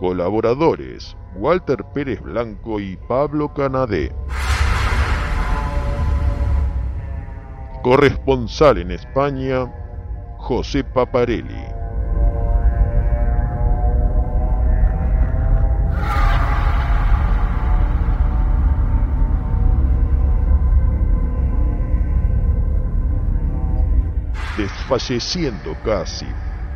Colaboradores Walter Pérez Blanco y Pablo Canadé. Corresponsal en España, José Paparelli. Desfalleciendo casi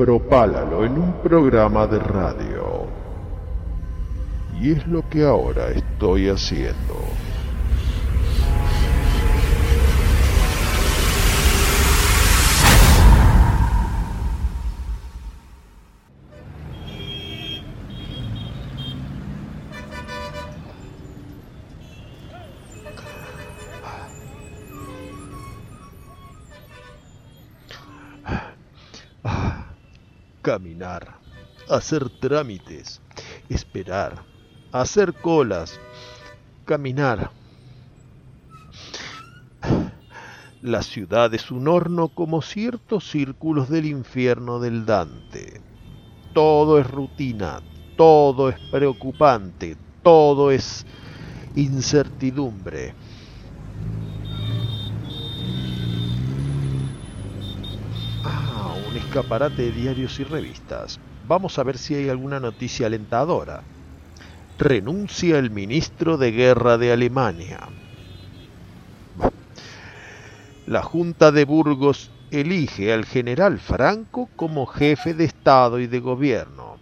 propálalo en un programa de radio. Y es lo que ahora estoy haciendo. Caminar, hacer trámites, esperar, hacer colas, caminar. La ciudad es un horno como ciertos círculos del infierno del Dante. Todo es rutina, todo es preocupante, todo es incertidumbre. Ah, un escaparate de diarios y revistas. Vamos a ver si hay alguna noticia alentadora. Renuncia el ministro de Guerra de Alemania. La Junta de Burgos elige al general Franco como jefe de Estado y de Gobierno.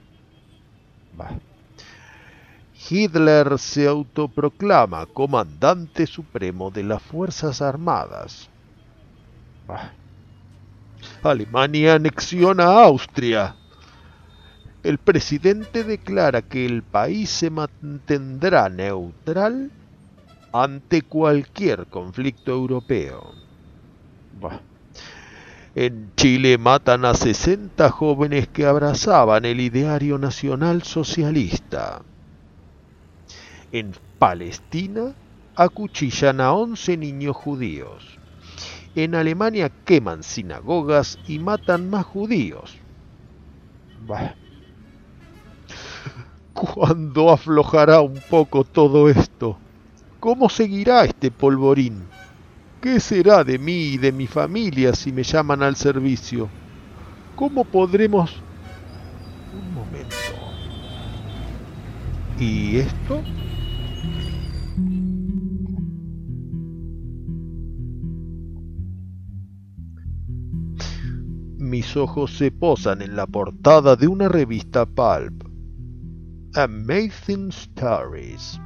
Hitler se autoproclama comandante supremo de las Fuerzas Armadas. Alemania anexiona a Austria. El presidente declara que el país se mantendrá neutral ante cualquier conflicto europeo. En Chile matan a 60 jóvenes que abrazaban el ideario nacional socialista. En Palestina acuchillan a 11 niños judíos. En Alemania queman sinagogas y matan más judíos. ¿Cuándo aflojará un poco todo esto? ¿Cómo seguirá este polvorín? ¿Qué será de mí y de mi familia si me llaman al servicio? ¿Cómo podremos... Un momento. ¿Y esto? Mis ojos se posan en la portada de una revista pulp. Amazing Stories.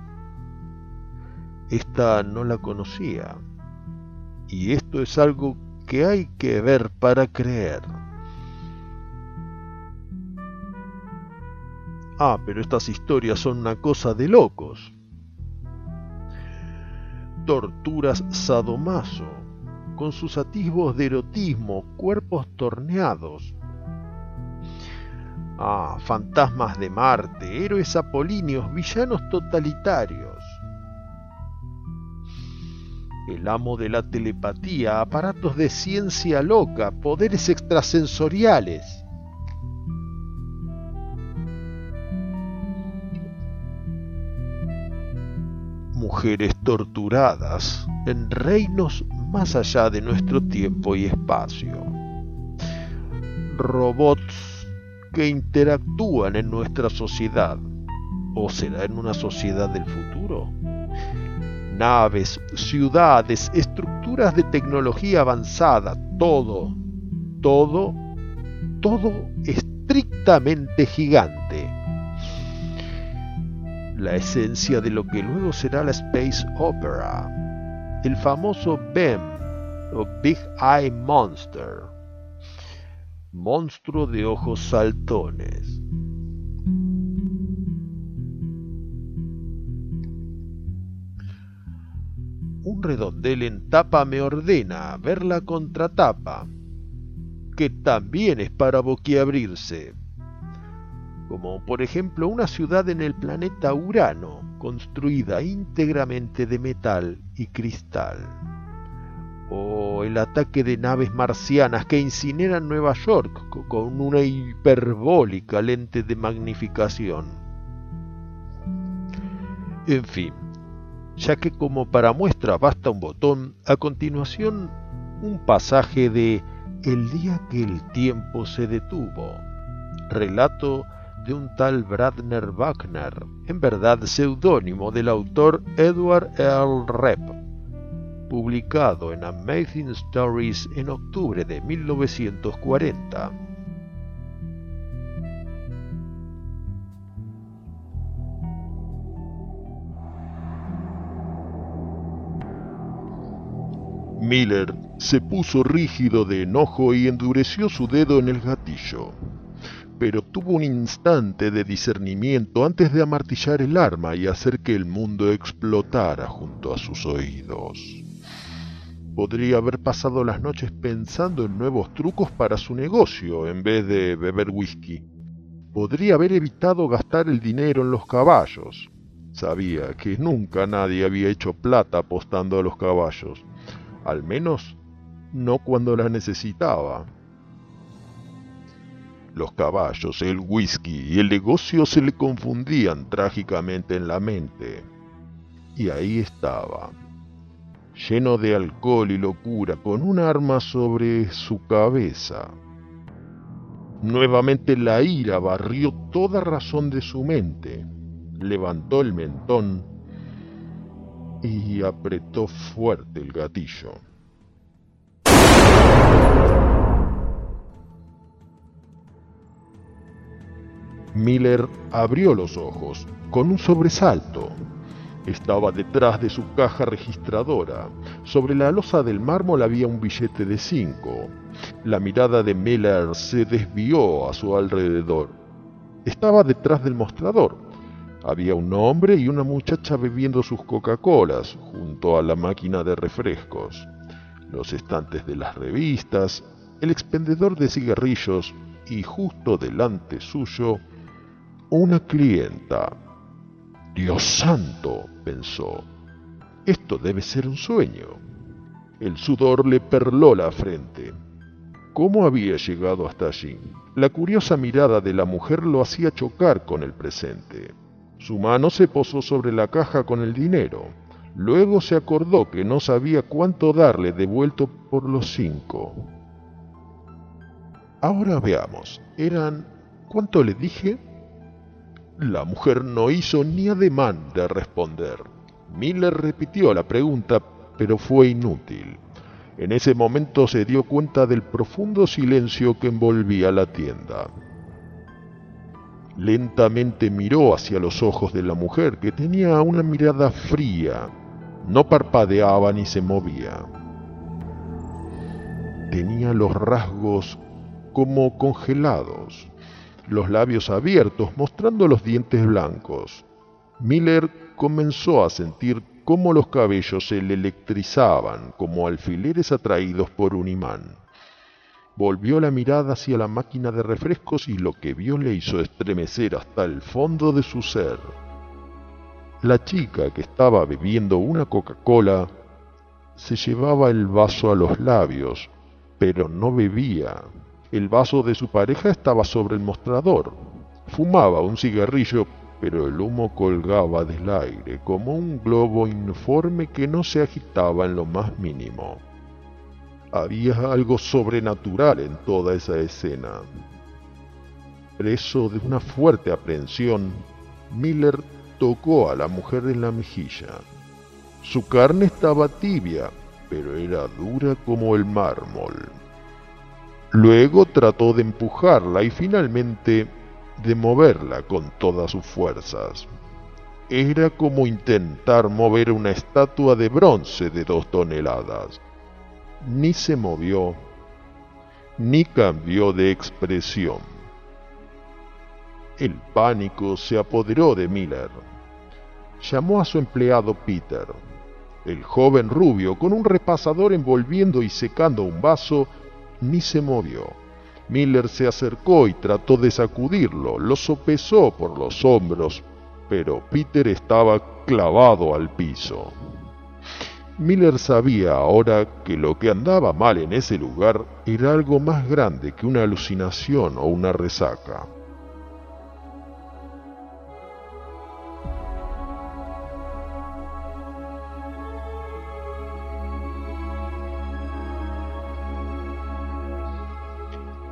Esta no la conocía. Y esto es algo que hay que ver para creer. Ah, pero estas historias son una cosa de locos. Torturas sadomaso, con sus atisbos de erotismo, cuerpos torneados. Ah, fantasmas de Marte, héroes apolíneos, villanos totalitarios. el amo de la telepatía, aparatos de ciencia loca, poderes extrasensoriales. Mujeres torturadas en reinos más allá de nuestro tiempo y espacio. Robots que interactúan en nuestra sociedad. ¿O será en una sociedad del futuro? naves, ciudades, estructuras de tecnología avanzada, todo, todo, todo estrictamente gigante. La esencia de lo que luego será la Space Opera, el famoso BEM o Big Eye Monster, monstruo de ojos saltones. un redondel en tapa me ordena ver la contratapa, que también es para boquiabrirse, como por ejemplo una ciudad en el planeta Urano, construida íntegramente de metal y cristal, o el ataque de naves marcianas que incineran Nueva York con una hiperbólica lente de magnificación. En fin, ya que como para muestra basta un botón, a continuación un pasaje de El día que el tiempo se detuvo, relato de un tal Bradner Wagner, en verdad seudónimo del autor Edward L. Rep, publicado en Amazing Stories en octubre de 1940. Miller se puso rígido de enojo y endureció su dedo en el gatillo. Pero tuvo un instante de discernimiento antes de amartillar el arma y hacer que el mundo explotara junto a sus oídos. Podría haber pasado las noches pensando en nuevos trucos para su negocio en vez de beber whisky. Podría haber evitado gastar el dinero en los caballos. Sabía que nunca nadie había hecho plata apostando a los caballos al menos no cuando la necesitaba. Los caballos, el whisky y el negocio se le confundían trágicamente en la mente. Y ahí estaba, lleno de alcohol y locura, con un arma sobre su cabeza. Nuevamente la ira barrió toda razón de su mente, levantó el mentón y apretó fuerte el gatillo. Miller abrió los ojos con un sobresalto. Estaba detrás de su caja registradora. Sobre la losa del mármol había un billete de cinco. La mirada de Miller se desvió a su alrededor. Estaba detrás del mostrador, había un hombre y una muchacha bebiendo sus Coca-Colas junto a la máquina de refrescos, los estantes de las revistas, el expendedor de cigarrillos y justo delante suyo una clienta. Dios santo, pensó, esto debe ser un sueño. El sudor le perló la frente. ¿Cómo había llegado hasta allí? La curiosa mirada de la mujer lo hacía chocar con el presente. Su mano se posó sobre la caja con el dinero. Luego se acordó que no sabía cuánto darle devuelto por los cinco. Ahora veamos, eran... ¿Cuánto le dije? La mujer no hizo ni ademán de responder. Miller repitió la pregunta, pero fue inútil. En ese momento se dio cuenta del profundo silencio que envolvía la tienda. Lentamente miró hacia los ojos de la mujer, que tenía una mirada fría, no parpadeaba ni se movía. Tenía los rasgos como congelados, los labios abiertos mostrando los dientes blancos. Miller comenzó a sentir cómo los cabellos se le electrizaban como alfileres atraídos por un imán. Volvió la mirada hacia la máquina de refrescos y lo que vio le hizo estremecer hasta el fondo de su ser. La chica que estaba bebiendo una Coca-Cola se llevaba el vaso a los labios, pero no bebía. El vaso de su pareja estaba sobre el mostrador. Fumaba un cigarrillo, pero el humo colgaba del aire como un globo informe que no se agitaba en lo más mínimo. Había algo sobrenatural en toda esa escena. Preso de una fuerte aprensión, Miller tocó a la mujer en la mejilla. Su carne estaba tibia, pero era dura como el mármol. Luego trató de empujarla y finalmente de moverla con todas sus fuerzas. Era como intentar mover una estatua de bronce de dos toneladas. Ni se movió, ni cambió de expresión. El pánico se apoderó de Miller. Llamó a su empleado Peter. El joven rubio, con un repasador envolviendo y secando un vaso, ni se movió. Miller se acercó y trató de sacudirlo, lo sopesó por los hombros, pero Peter estaba clavado al piso. Miller sabía ahora que lo que andaba mal en ese lugar era algo más grande que una alucinación o una resaca.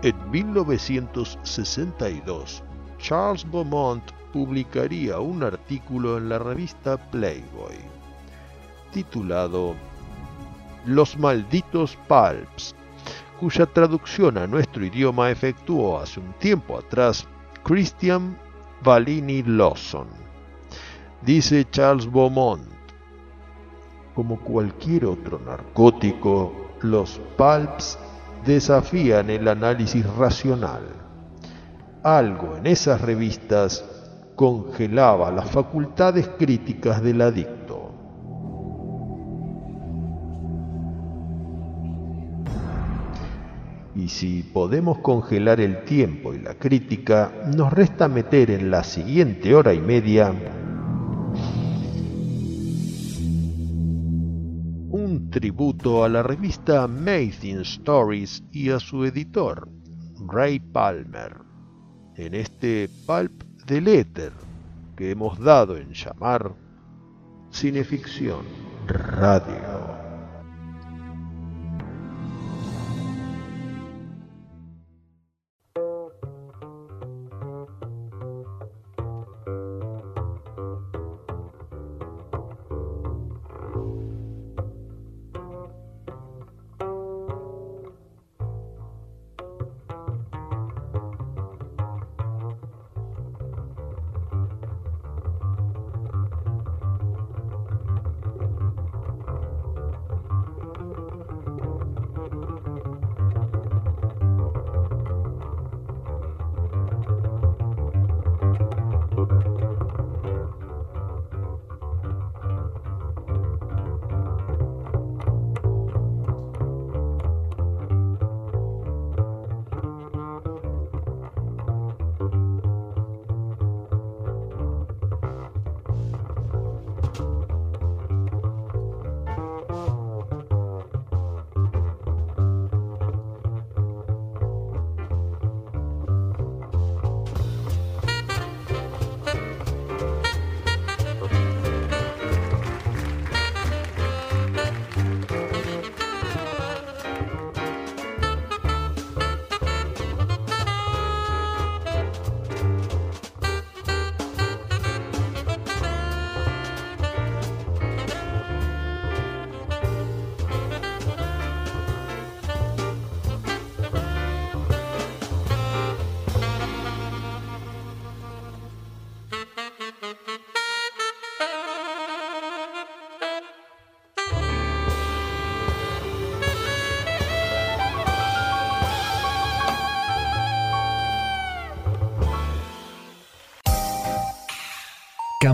En 1962, Charles Beaumont publicaría un artículo en la revista Playboy, titulado Los malditos Pulps, cuya traducción a nuestro idioma efectuó hace un tiempo atrás Christian Valini Lawson. Dice Charles Beaumont, como cualquier otro narcótico, los pulps desafían el análisis racional. Algo en esas revistas congelaba las facultades críticas del adicto. Y si podemos congelar el tiempo y la crítica, nos resta meter en la siguiente hora y media tributo a la revista Amazing Stories y a su editor, Ray Palmer, en este pulp del éter que hemos dado en llamar Cineficción Radio.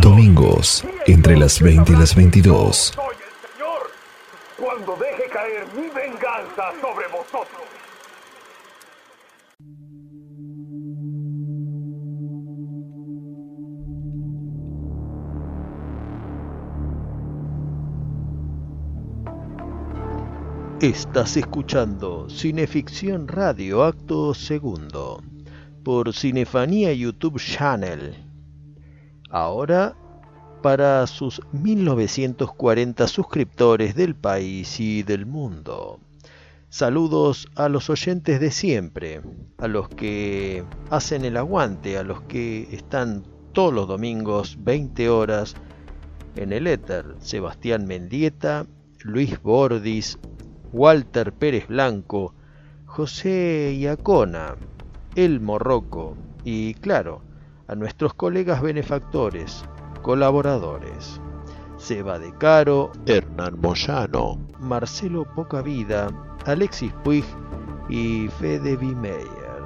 Domingos, entre las 20 y las 22. Soy el Señor cuando deje caer mi venganza sobre vosotros. Estás escuchando Cineficción Radio Acto Segundo por Cinefanía YouTube Channel. Ahora para sus 1940 suscriptores del país y del mundo. Saludos a los oyentes de siempre, a los que hacen el aguante, a los que están todos los domingos 20 horas en el éter. Sebastián Mendieta, Luis Bordis, Walter Pérez Blanco, José Iacona, El Morroco y, claro, a nuestros colegas benefactores, colaboradores. Seba de Caro, Hernán Moyano, Marcelo Pocavida, Alexis Puig y Fede Bimeyer.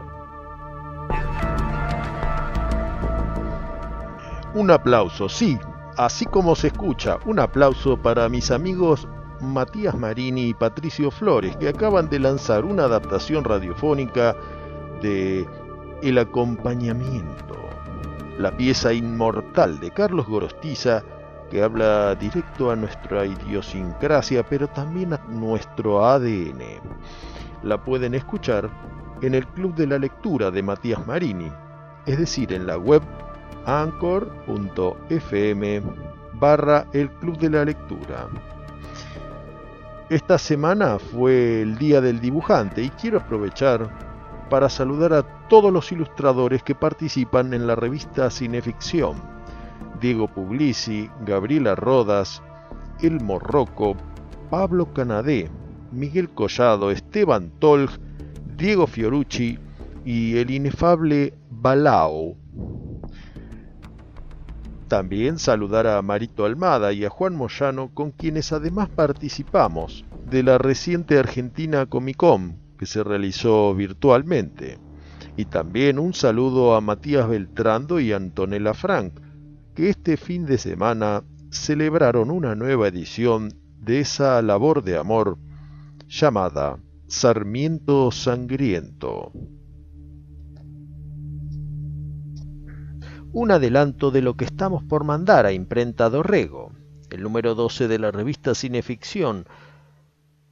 Un aplauso, sí, así como se escucha, un aplauso para mis amigos Matías Marini y Patricio Flores, que acaban de lanzar una adaptación radiofónica de El acompañamiento, la pieza inmortal de Carlos Gorostiza, que habla directo a nuestra idiosincrasia, pero también a nuestro ADN. La pueden escuchar en el Club de la Lectura de Matías Marini, es decir, en la web anchor.fm barra el Club de la Lectura. Esta semana fue el Día del Dibujante y quiero aprovechar para saludar a todos los ilustradores que participan en la revista Cineficción. Diego Puglisi, Gabriela Rodas, El Morroco, Pablo Canadé, Miguel Collado, Esteban Tolg, Diego Fiorucci y el inefable Balao. También saludar a Marito Almada y a Juan Moyano, con quienes además participamos de la reciente Argentina Comic que se realizó virtualmente. Y también un saludo a Matías Beltrando y Antonella Frank, que este fin de semana celebraron una nueva edición de esa labor de amor llamada Sarmiento Sangriento. un adelanto de lo que estamos por mandar a Imprenta Dorrego. El número 12 de la revista Cineficción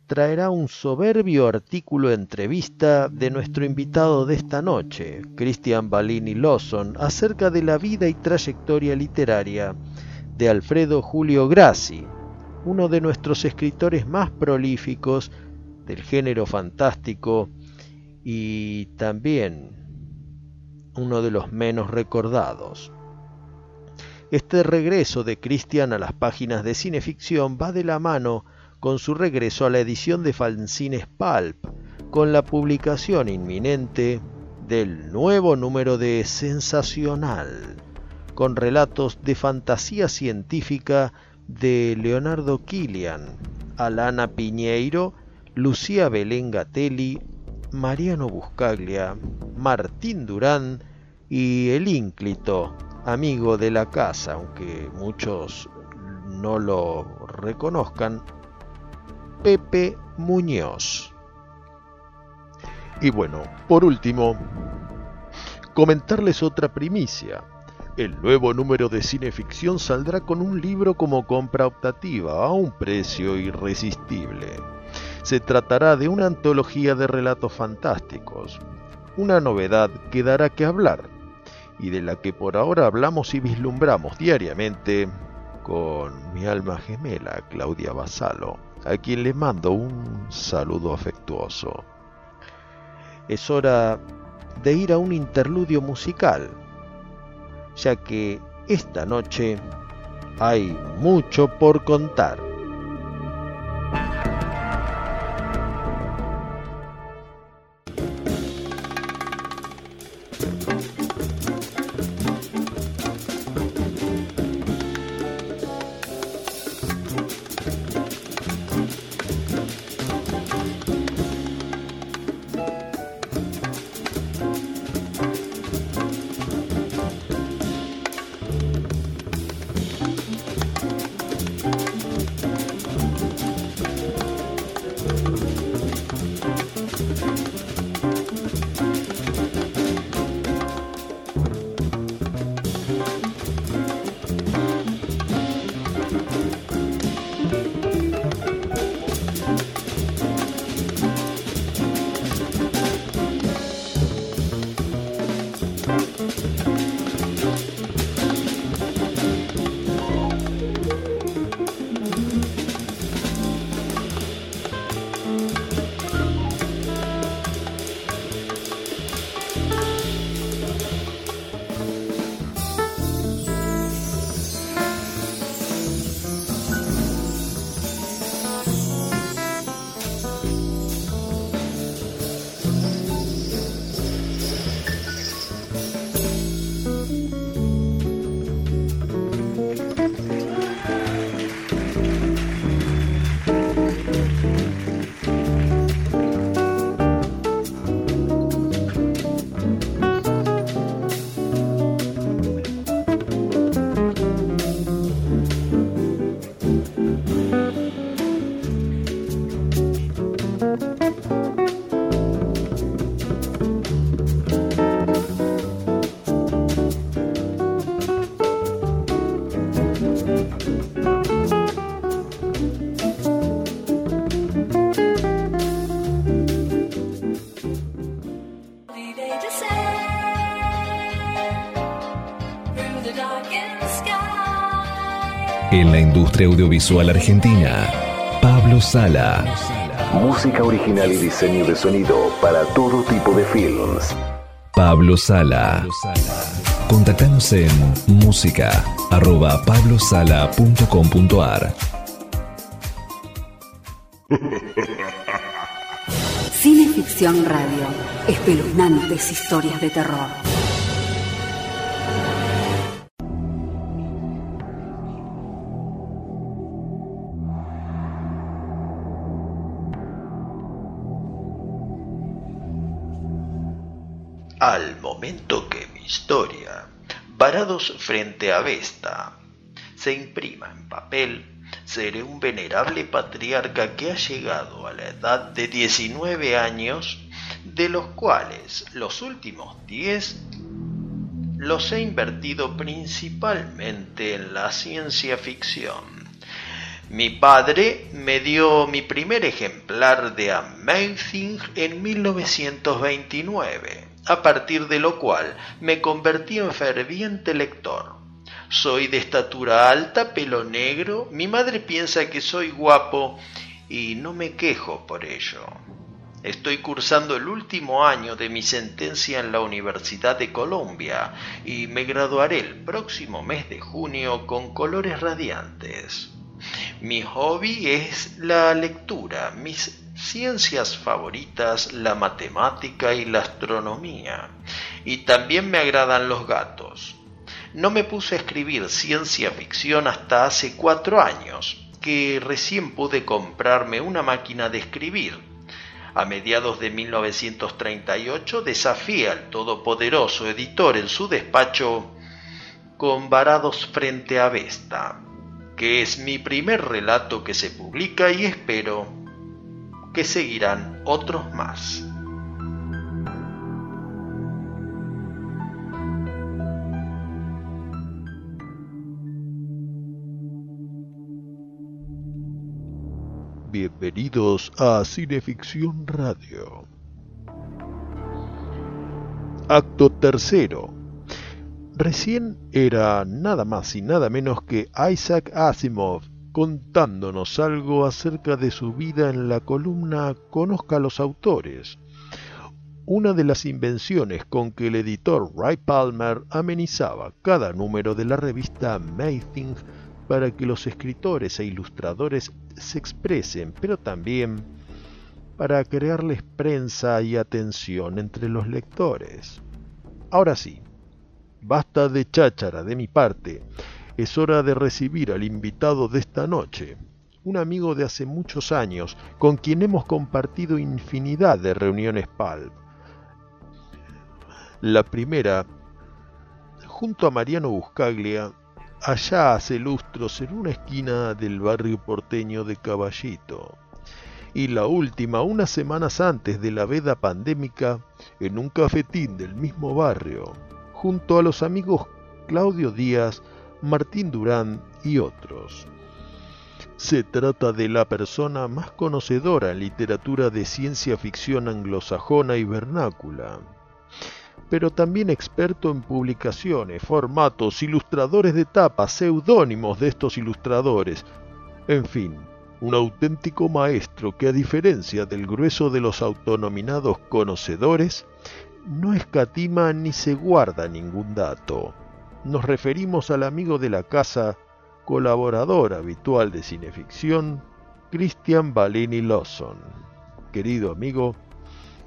traerá un soberbio artículo entrevista de nuestro invitado de esta noche, Christian Balini Lawson, acerca de la vida y trayectoria literaria de Alfredo Julio Grassi, uno de nuestros escritores más prolíficos del género fantástico y también uno de los menos recordados. Este regreso de Christian a las páginas de cineficción va de la mano con su regreso a la edición de fanzines Pulp, con la publicación inminente del nuevo número de Sensacional, con relatos de fantasía científica de Leonardo Killian, Alana Piñeiro, Lucía Belén Gatelli, Mariano Buscaglia, Martín Durán y el ínclito, amigo de la casa, aunque muchos no lo reconozcan, Pepe Muñoz. Y bueno, por último, comentarles otra primicia. El nuevo número de Cineficción saldrá con un libro como compra optativa a un precio irresistible. Se tratará de una antología de relatos fantásticos, una novedad que dará que hablar y de la que por ahora hablamos y vislumbramos diariamente con mi alma gemela Claudia Basalo, a quien le mando un saludo afectuoso. Es hora de ir a un interludio musical, ya que esta noche hay mucho por contar. En la industria audiovisual argentina, Pablo Sala. Música original y diseño de sonido para todo tipo de films. Pablo Sala. Contactanos en música arroba pablosala.com.ar Radio. Espeluznantes historias de terror. Frente a Vesta, se imprima en papel, seré un venerable patriarca que ha llegado a la edad de 19 años, de los cuales los últimos 10 los he invertido principalmente en la ciencia ficción. Mi padre me dio mi primer ejemplar de Amazing en 1929 a partir de lo cual me convertí en ferviente lector. Soy de estatura alta, pelo negro, mi madre piensa que soy guapo y no me quejo por ello. Estoy cursando el último año de mi sentencia en la Universidad de Colombia y me graduaré el próximo mes de junio con colores radiantes. Mi hobby es la lectura, mis ciencias favoritas, la matemática y la astronomía. Y también me agradan los gatos. No me puse a escribir ciencia ficción hasta hace cuatro años, que recién pude comprarme una máquina de escribir. A mediados de 1938 desafié al todopoderoso editor en su despacho con varados frente a Vesta, que es mi primer relato que se publica y espero que seguirán otros más. Bienvenidos a Cineficción Radio. Acto tercero. Recién era nada más y nada menos que Isaac Asimov contándonos algo acerca de su vida en la columna Conozca a los autores, una de las invenciones con que el editor Ray Palmer amenizaba cada número de la revista Amazing para que los escritores e ilustradores se expresen, pero también para crearles prensa y atención entre los lectores. Ahora sí, basta de cháchara de mi parte es hora de recibir al invitado de esta noche, un amigo de hace muchos años, con quien hemos compartido infinidad de reuniones PALP. La primera, junto a Mariano Buscaglia, allá hace lustros en una esquina del barrio porteño de Caballito. Y la última, unas semanas antes de la veda pandémica, en un cafetín del mismo barrio, junto a los amigos Claudio Díaz, Martín Durán y otros. Se trata de la persona más conocedora en literatura de ciencia ficción anglosajona y vernácula. pero también experto en publicaciones, formatos, ilustradores de tapas, seudónimos de estos ilustradores, en fin, un auténtico maestro que a diferencia del grueso de los autonominados conocedores, no escatima ni se guarda ningún dato. Nos referimos al amigo de la casa, colaborador habitual de cineficción, Christian Balini Lawson. Querido amigo,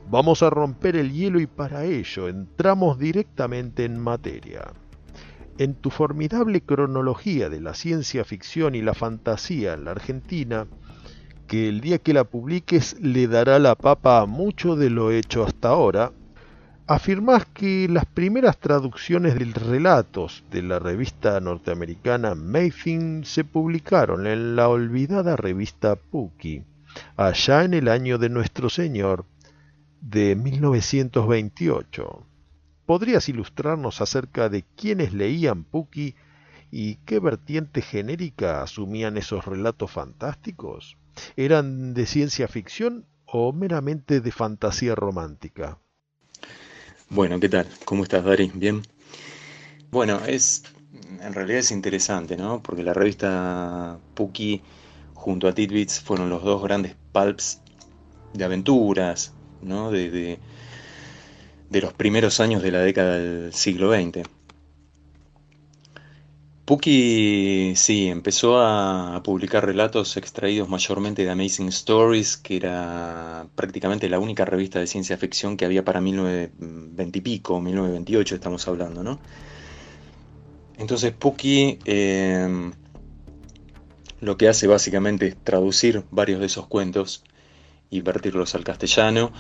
vamos a romper el hielo y para ello entramos directamente en materia. En tu formidable cronología de la ciencia ficción y la fantasía en la Argentina, que el día que la publiques le dará la papa a mucho de lo hecho hasta ahora, afirmás que las primeras traducciones de relatos de la revista norteamericana Mayfin se publicaron en la olvidada revista Puki, allá en el año de nuestro Señor de 1928. ¿Podrías ilustrarnos acerca de quiénes leían Puki y qué vertiente genérica asumían esos relatos fantásticos? ¿Eran de ciencia ficción o meramente de fantasía romántica? Bueno, ¿qué tal? ¿Cómo estás, Dari? ¿Bien? Bueno, es en realidad es interesante, ¿no? Porque la revista Puki junto a Tidbits fueron los dos grandes pulps de aventuras, ¿no? de, de los primeros años de la década del siglo XX. Puki, sí, empezó a, publicar relatos extraídos mayormente de Amazing Stories, que era prácticamente la única revista de ciencia ficción que había para 1920 y pico, 1928 estamos hablando, ¿no? Entonces Puki eh, lo que hace básicamente es traducir varios de esos cuentos y vertirlos al castellano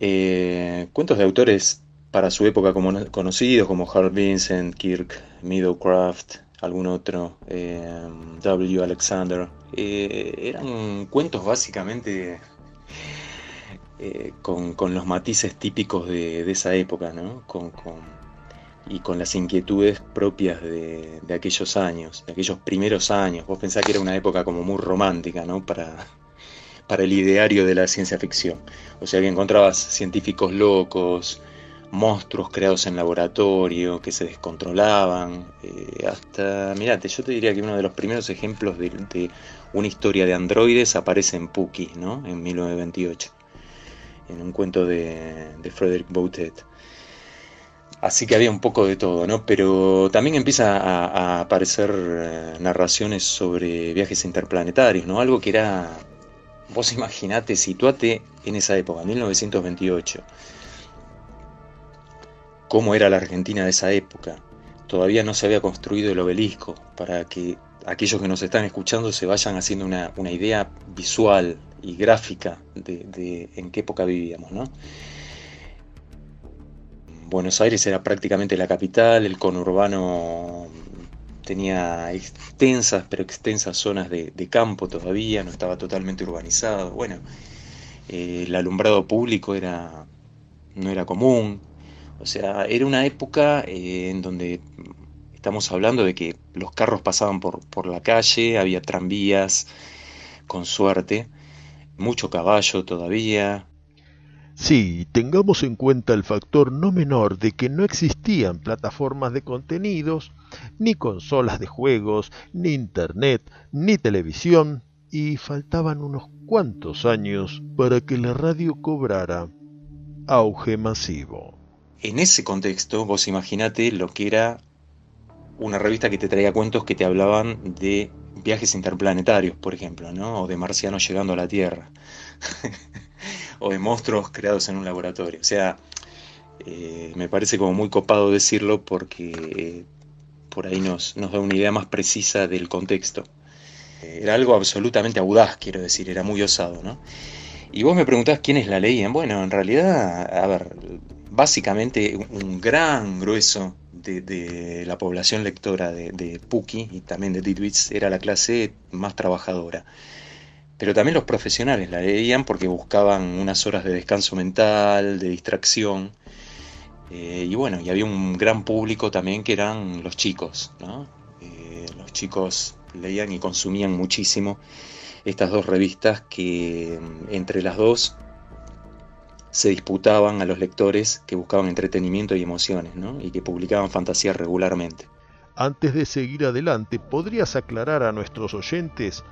eh, cuentos de autores para su época como, conocidos como Harl Vincent, Kirk, Middlecraft, algún otro, eh, W. Alexander. Eh, eran cuentos básicamente con, los matices típicos de, esa época, ¿no? y con las inquietudes propias de, de, aquellos años, de aquellos primeros años. Vos pensás que era una época como muy romántica, ¿no? Para, para el ideario de la ciencia ficción. O sea que encontrabas científicos locos, monstruos creados en laboratorio que se descontrolaban. Eh, hasta, mirate, yo te diría que uno de los primeros ejemplos de, una historia de androides aparece en Puki, ¿no? En 1928, en un cuento de, Frederick Boutet. Así que había un poco de todo, ¿no? Pero también empieza a, a aparecer eh, narraciones sobre viajes interplanetarios, ¿no? Algo que era Vos imaginate, situate en esa época, 1928. ¿Cómo era la Argentina de esa época? Todavía no se había construido el obelisco para que aquellos que nos están escuchando se vayan haciendo una, idea visual y gráfica de, en qué época vivíamos, ¿no? Buenos Aires era prácticamente la capital, el conurbano tenía extensas, pero extensas zonas de, campo todavía, no estaba totalmente urbanizado. Bueno, eh, el alumbrado público era, no era común. O sea, era una época eh, en donde estamos hablando de que los carros pasaban por, por la calle, había tranvías, con suerte, mucho caballo todavía, Sí, tengamos en cuenta el factor no menor de que no existían plataformas de contenidos, ni consolas de juegos, ni internet, ni televisión, y faltaban unos cuantos años para que la radio cobrara auge masivo. En ese contexto, vos imaginate lo que era una revista que te traía cuentos que te hablaban de viajes interplanetarios, por ejemplo, ¿no? o de marcianos llegando a la Tierra. o de monstruos creados en un laboratorio. O sea, eh, me parece como muy copado decirlo porque eh, por ahí nos, da una idea más precisa del contexto. Eh, era algo absolutamente audaz, quiero decir, era muy osado, ¿no? Y vos me preguntás quiénes la leían. Bueno, en realidad, a ver, básicamente un gran grueso de, la población lectora de, Puki y también de Ditwitz era la clase más trabajadora pero también los profesionales la leían porque buscaban unas horas de descanso mental, de distracción. Eh, y bueno, y había un gran público también que eran los chicos, ¿no? Eh, los chicos leían y consumían muchísimo estas dos revistas que mm, entre las dos se disputaban a los lectores que buscaban entretenimiento y emociones, ¿no? y que publicaban fantasías regularmente. Antes de seguir adelante, ¿podrías aclarar a nuestros oyentes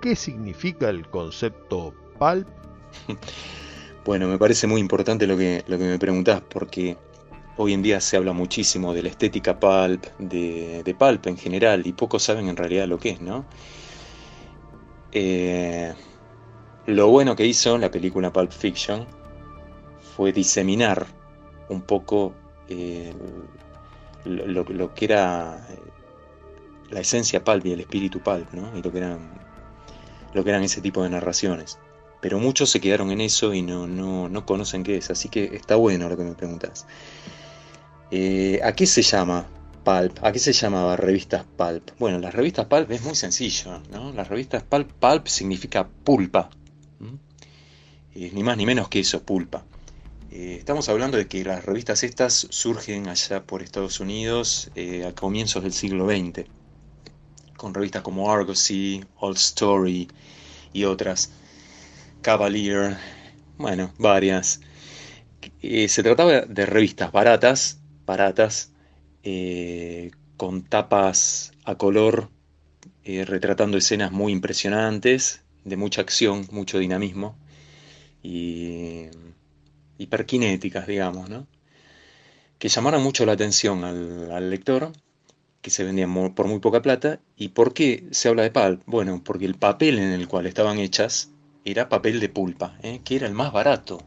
qué significa el concepto pulp? bueno, me parece muy importante lo que, lo que me preguntás, porque hoy en día se habla muchísimo de la estética pulp, de, de pulp en general, y pocos saben en realidad lo que es, ¿no? Eh, lo bueno que hizo la película Pulp Fiction fue diseminar un poco eh, lo, que era eh, la esencia pulp y el espíritu pulp, ¿no? Y lo que eran, lo que eran ese tipo de narraciones. Pero muchos se quedaron en eso y no, no, conocen qué es, así que está bueno lo que me preguntas. Eh, ¿A qué se llama Pulp? ¿A qué se llamaba revistas Pulp? Bueno, las revistas Pulp es muy sencillo, ¿no? Las revistas Pulp, Pulp significa pulpa. ni más ni menos que eso, pulpa. Eh, estamos hablando de que las revistas estas surgen allá por Estados Unidos eh, a comienzos del siglo XX, con revistas como Argosy, All Story y otras, Cavalier, bueno, varias. Eh, se trataba de revistas baratas, baratas, con tapas a color, retratando escenas muy impresionantes, de mucha acción, mucho dinamismo. Y hiperkinéticas, digamos, ¿no? que llamaron mucho la atención al, lector, que se vendían por muy poca plata. ¿Y por qué se habla de pulp? Bueno, porque el papel en el cual estaban hechas era papel de pulpa, ¿eh? que era el más barato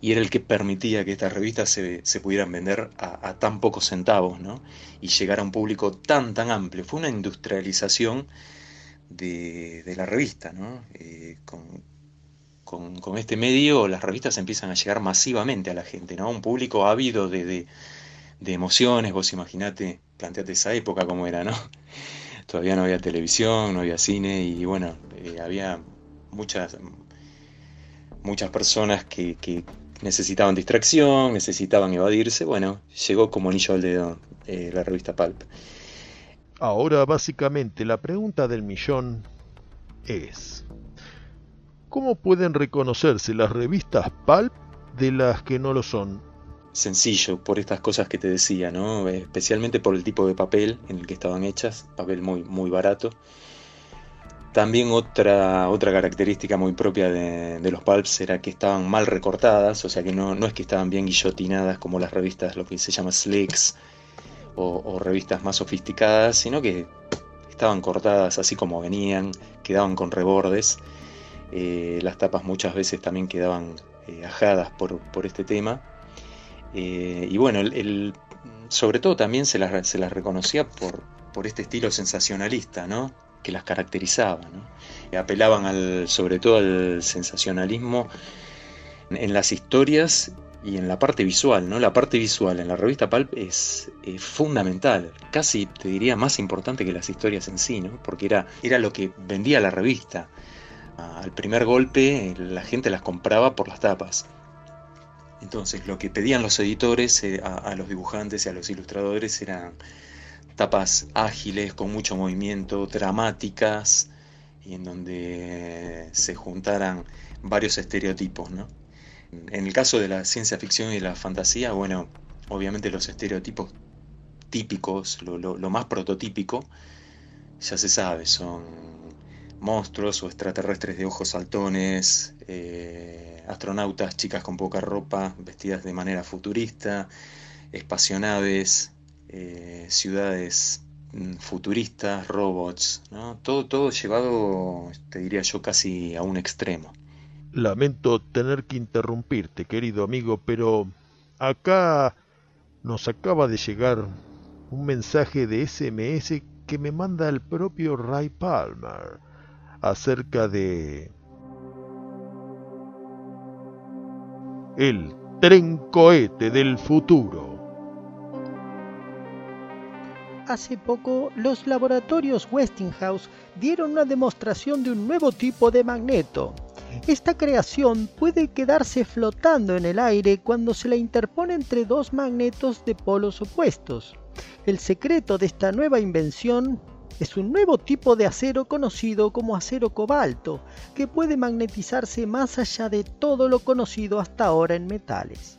y era el que permitía que estas revistas se, pudieran vender a, tan pocos centavos ¿no? y llegar a un público tan, tan amplio. Fue una industrialización de, la revista, ¿no? Eh, con, este medio las revistas empiezan a llegar masivamente a la gente, ¿no? Un público ávido de, emociones, vos imaginate, planteate esa época como era, ¿no? Todavía no había televisión, no había cine y bueno, eh, había muchas, muchas personas que, necesitaban distracción, necesitaban evadirse, bueno, llegó como anillo al dedo eh, la revista Pulp. Ahora básicamente la pregunta del millón es, ¿Cómo pueden reconocerse las revistas pulp de las que no lo son? Sencillo, por estas cosas que te decía, ¿no? Especialmente por el tipo de papel en el que estaban hechas, papel muy, muy barato. También otra, otra característica muy propia de, los pulps era que estaban mal recortadas, o sea que no, no, es que estaban bien guillotinadas como las revistas, lo que se llama slicks o revistas más sofisticadas, sino que estaban cortadas así como venían, quedaban con rebordes eh, las tapas muchas veces también quedaban eh, ajadas por, este tema. Eh, y bueno, el, sobre todo también se las, se las reconocía por, por, este estilo sensacionalista, ¿no? que las caracterizaba. ¿no? Apelaban al, sobre todo al sensacionalismo en las historias y en la parte visual, ¿no? La parte visual en la revista Pulp es fundamental, casi te diría más importante que las historias en sí, ¿no? Porque era, era lo que vendía la revista al primer golpe la gente las compraba por las tapas. Entonces lo que pedían los editores eh, a, los dibujantes y a los ilustradores eran tapas ágiles, con mucho movimiento, dramáticas, y en donde se juntaran varios estereotipos. En el caso de la ciencia ficción y la fantasía, bueno, obviamente los estereotipos típicos, lo más prototípico, ya se sabe, son monstruos o extraterrestres de ojos saltones, eh, astronautas, chicas con poca ropa, vestidas de manera futurista, espacionaves, eh, ciudades mm, futuristas, robots, todo, todo llevado, te diría yo, casi a un extremo. Lamento tener que interrumpirte, querido amigo, pero acá nos acaba de llegar un mensaje de SMS que me manda el propio Ray Palmer acerca de el tren cohete del futuro. Hace poco, los laboratorios Westinghouse dieron una demostración de un nuevo tipo de magneto. Esta creación puede quedarse flotando en el aire cuando se la interpone entre dos magnetos de polos opuestos. El secreto de esta nueva invención Es un nuevo tipo de acero conocido como acero cobalto, que puede magnetizarse más allá de todo lo conocido hasta ahora en metales.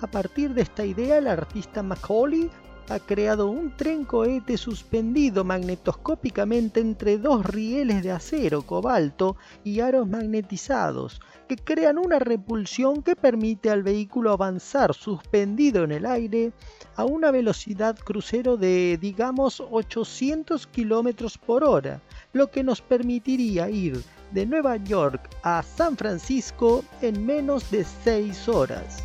A partir de esta idea, el artista Macaulay ha creado un tren cohete suspendido magnetoscópicamente entre dos rieles de acero cobalto y aros magnetizados, que crean una repulsión que permite al vehículo avanzar suspendido en el aire a una velocidad crucero de, digamos, 800 km por hora, lo que nos permitiría ir de Nueva York a San Francisco en menos de 6 horas.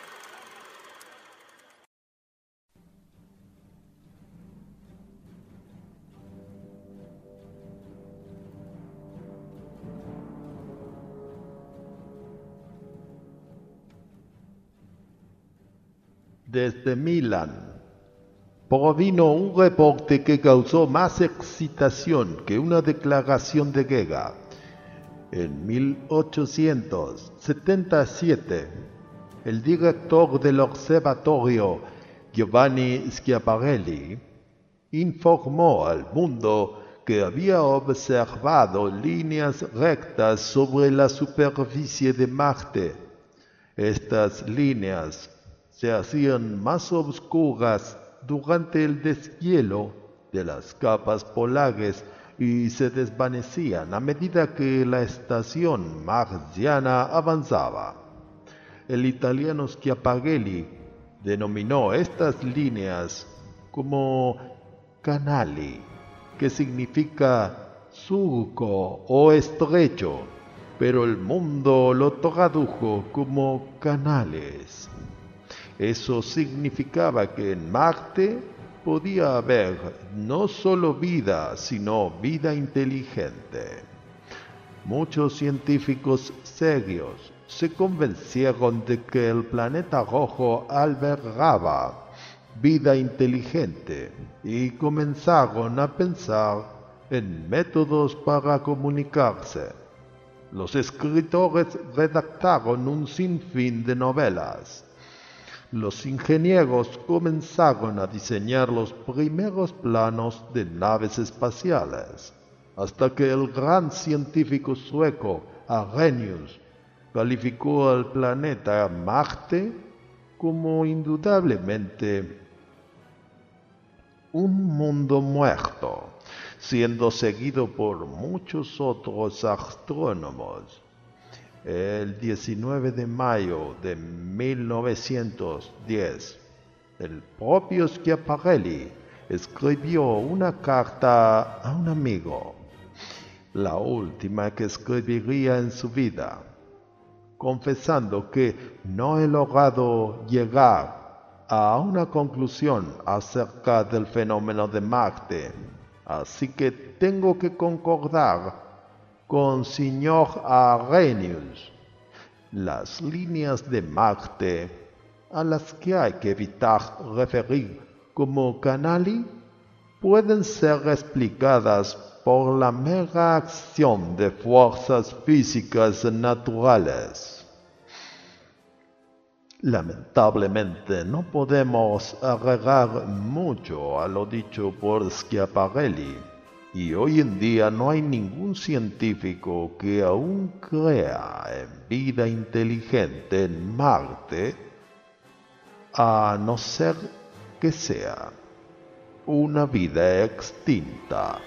Desde Milán provino un reporte que causó más excitación que una declaración de guerra. En 1877, el director del observatorio Giovanni Schiaparelli informó al mundo que había observado líneas rectas sobre la superficie de Marte. Estas líneas se hacían más oscuras durante el deshielo de las capas polares y se desvanecían a medida que la estación marciana avanzaba. El italiano Schiaparelli denominó estas líneas como canali, que significa surco o estrecho, pero el mundo lo tradujo como canales. Eso significaba que en Marte podía haber no solo vida, sino vida inteligente. Muchos científicos serios se convencieron de que el planeta rojo albergaba vida inteligente y comenzaron a pensar en métodos para comunicarse. Los escritores redactaron un sinfín de novelas los ingenieros comenzaron a diseñar los primeros planos de naves espaciales, hasta que el gran científico sueco Arrhenius calificó al planeta Marte como indudablemente un mundo muerto, siendo seguido por muchos otros astrónomos el 19 de mayo de 1910, el propio Schiaparelli escribió una carta a un amigo, la última que escribiría en su vida. confesando que no he logrado llegar a una conclusión acerca del fenómeno de Marte, así que tengo que concordar con señor Arrhenius. Las líneas de Marte a las que hay que evitar referir como canali pueden ser explicadas por la mera acción de fuerzas físicas naturales. Lamentablemente no podemos agregar mucho a lo dicho por Schiaparelli, y hoy en día no hay ningún científico que aún crea en vida inteligente en Marte, a no ser que sea una vida extinta.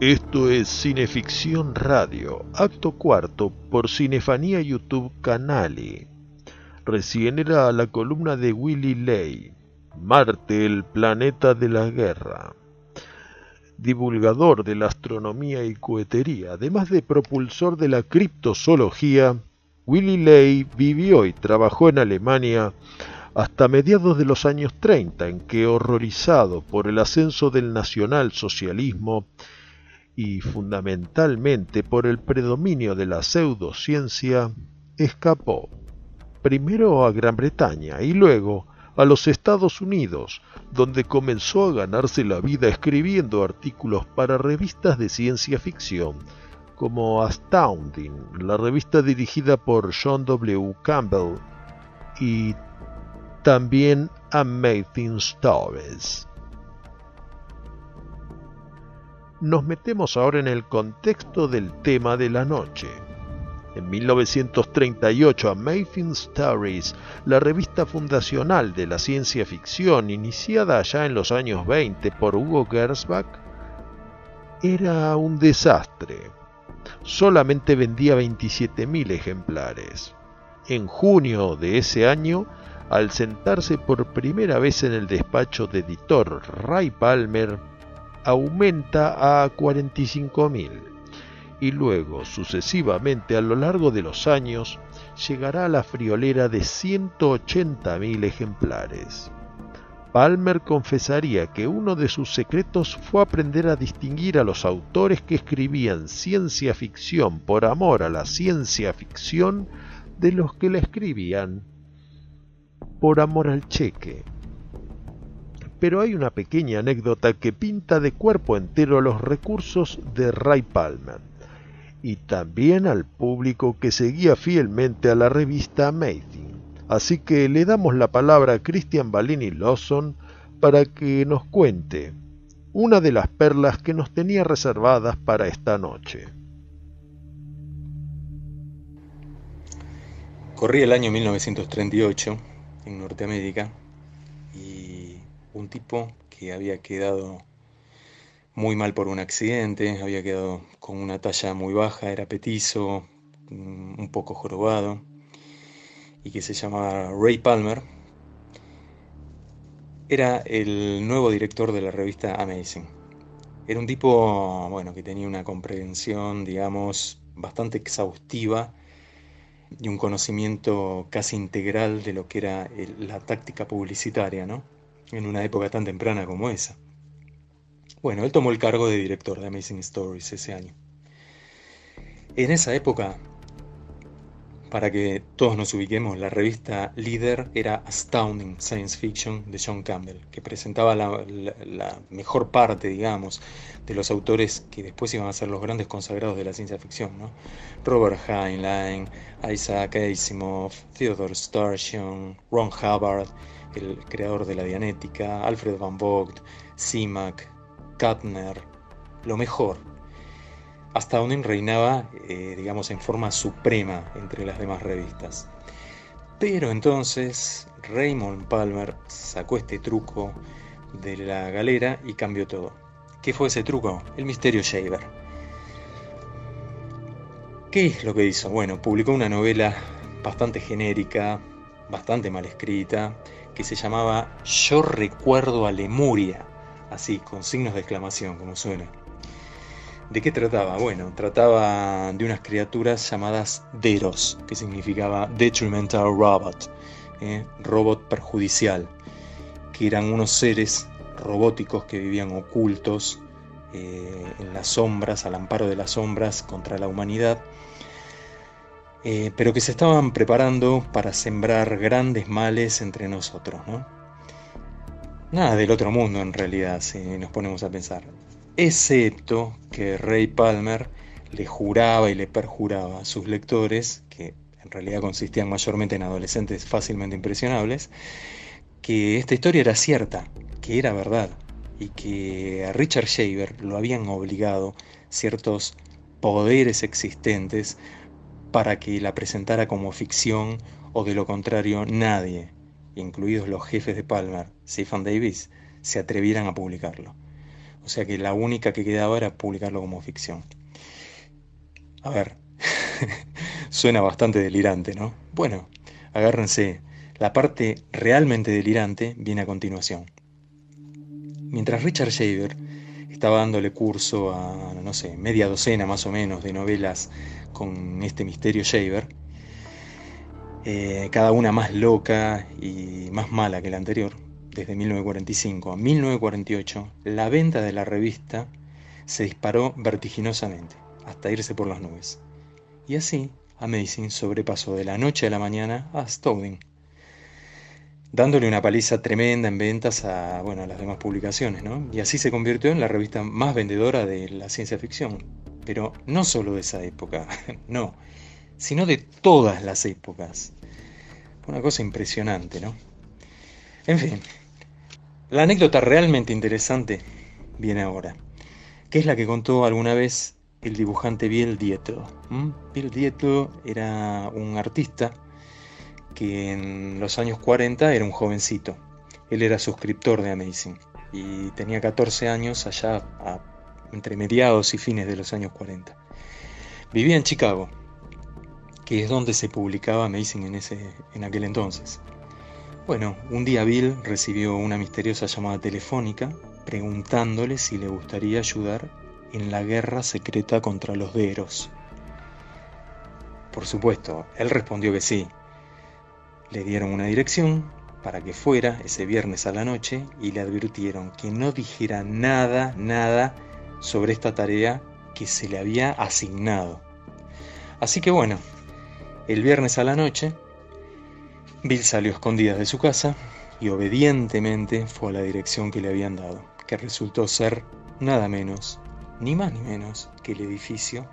Esto es Cineficción Radio, acto cuarto por Cinefanía YouTube Canali. Recién era la columna de Willy Ley, Marte, el planeta de la guerra. Divulgador de la astronomía y cohetería, además de propulsor de la criptozoología, Willy Ley vivió y trabajó en Alemania hasta mediados de los años 30, en que, horrorizado por el ascenso del nacionalsocialismo, y fundamentalmente por el predominio de la pseudociencia, escapó primero a Gran Bretaña y luego a los Estados Unidos, donde comenzó a ganarse la vida escribiendo artículos para revistas de ciencia ficción, como Astounding, la revista dirigida por John W. Campbell, y también Amazing Stories. Nos metemos ahora en el contexto del tema de la noche. En 1938, Amazing Stories, la revista fundacional de la ciencia ficción iniciada allá en los años 20 por Hugo Gersbach, era un desastre. Solamente vendía 27.000 ejemplares. En junio de ese año, al sentarse por primera vez en el despacho de editor Ray Palmer, aumenta a 45.000 y luego sucesivamente a lo largo de los años llegará a la friolera de 180.000 ejemplares. Palmer confesaría que uno de sus secretos fue aprender a distinguir a los autores que escribían ciencia ficción por amor a la ciencia ficción de los que la escribían por amor al cheque pero hay una pequeña anécdota que pinta de cuerpo entero los recursos de Ray Palmer y también al público que seguía fielmente a la revista Amazing. Así que le damos la palabra a Christian Balini Lawson para que nos cuente una de las perlas que nos tenía reservadas para esta noche. Corría el año 1938 en Norteamérica un tipo que había quedado muy mal por un accidente, había quedado con una talla muy baja, era petizo, mm, un poco jorobado, y que se llamaba Ray Palmer, era el nuevo director de la revista Amazing. Era un tipo, bueno, que tenía una comprensión, digamos, bastante exhaustiva y un conocimiento casi integral de lo que era la táctica publicitaria, ¿no? En una época tan temprana como esa. Bueno, él tomó el cargo de director de Amazing Stories ese año. En esa época, para que todos nos ubiquemos, la revista líder era Astounding Science Fiction de John Campbell, que presentaba la, mejor parte, digamos, de los autores que después iban a ser los grandes consagrados de la ciencia ficción. Robert Heinlein, Isaac Asimov, Theodore Sturgeon, Ron Hubbard, el creador de la Dianética, Alfred Van Vogt, Simak, Katner, lo mejor. Hasta donde reinaba, eh, digamos, en forma suprema entre las demás revistas. Pero entonces Raymond Palmer sacó este truco de la galera y cambió todo. ¿Qué fue ese truco? El misterio Shaver. ¿Qué es lo que hizo? Bueno, publicó una novela bastante genérica, bastante mal escrita, que se llamaba Yo recuerdo a Lemuria, así, con signos de exclamación, como suena. ¿De qué trataba? Bueno, trataba de unas criaturas llamadas Deros, que significaba Detrimental Robot, ¿eh? robot perjudicial, que eran unos seres robóticos que vivían ocultos eh, en las sombras, al amparo de las sombras contra la humanidad, eh, pero que se estaban preparando para sembrar grandes males entre nosotros. ¿no? Nada del otro mundo en realidad, si nos ponemos a pensar. Excepto que Ray Palmer le juraba y le perjuraba a sus lectores, que en realidad consistían mayormente en adolescentes fácilmente impresionables, que esta historia era cierta, que era verdad, y que a Richard Shaver lo habían obligado ciertos poderes existentes para que la presentara como ficción o de lo contrario nadie, incluidos los jefes de Palmer, Stephen Davis, se atrevieran a publicarlo. O sea que la única que quedaba era publicarlo como ficción. A ver, suena bastante delirante, ¿no? Bueno, agárrense, la parte realmente delirante viene a continuación. Mientras Richard Shaver estaba dándole curso a, no sé, media docena más o menos de novelas con este misterio Shaver, eh, cada una más loca y más mala que la anterior, desde 1945 a 1948, la venta de la revista se disparó vertiginosamente, hasta irse por las nubes. Y así, Amazing sobrepasó de la noche a la mañana a Stoughton dándole una paliza tremenda en ventas a, bueno, las demás publicaciones, ¿no? Y así se convirtió en la revista más vendedora de la ciencia ficción. Pero no solo de esa época, no, sino de todas las épocas. Una cosa impresionante, ¿no? En fin, la anécdota realmente interesante viene ahora, que es la que contó alguna vez el dibujante Bill Dietro. Bill Dietro era un artista que en los años 40 era un jovencito. Él era suscriptor de Amazing y tenía 14 años allá entre mediados y fines de los años 40. Vivía en Chicago, que es donde se publicaba Amazing en, ese, en aquel entonces. Bueno, un día Bill recibió una misteriosa llamada telefónica preguntándole si le gustaría ayudar en la guerra secreta contra los Deros. Por supuesto, él respondió que sí, le dieron una dirección para que fuera ese viernes a la noche y le advirtieron que no dijera nada, nada sobre esta tarea que se le había asignado. Así que bueno, el viernes a la noche, Bill salió escondidas de su casa y obedientemente fue a la dirección que le habían dado, que resultó ser nada menos, ni más ni menos que el edificio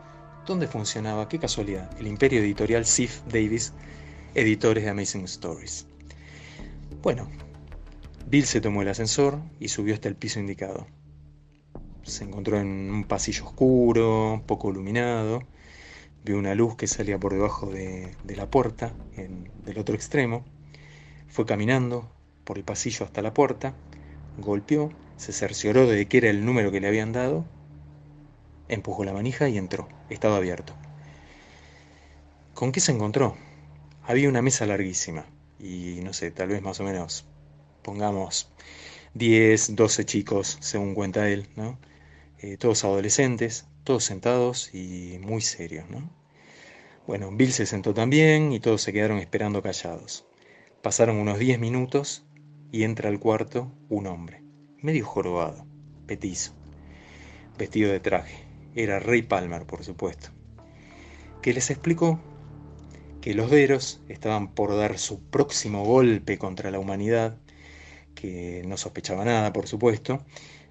donde funcionaba, qué casualidad, el imperio editorial Sif Davis editores de Amazing Stories. Bueno, Bill se tomó el ascensor y subió hasta el piso indicado. Se encontró en un pasillo oscuro, poco iluminado. Vio una luz que salía por debajo de, la puerta, del otro extremo. Fue caminando por el pasillo hasta la puerta, golpeó, se cercioró de que era el número que le habían dado, empujó la manija y entró. Estaba abierto. ¿Con qué se encontró? Había una mesa larguísima y no sé, tal vez más o menos, pongamos 10, 12 chicos, según cuenta él, ¿no? Eh, todos adolescentes, todos sentados y muy serios, ¿no? Bueno, Bill se sentó también y todos se quedaron esperando callados. Pasaron unos 10 minutos y entra al cuarto un hombre, medio jorobado, petizo, vestido de traje. Era Ray Palmer, por supuesto, que les explicó que los Deros estaban por dar su próximo golpe contra la humanidad, que no sospechaba nada, por supuesto,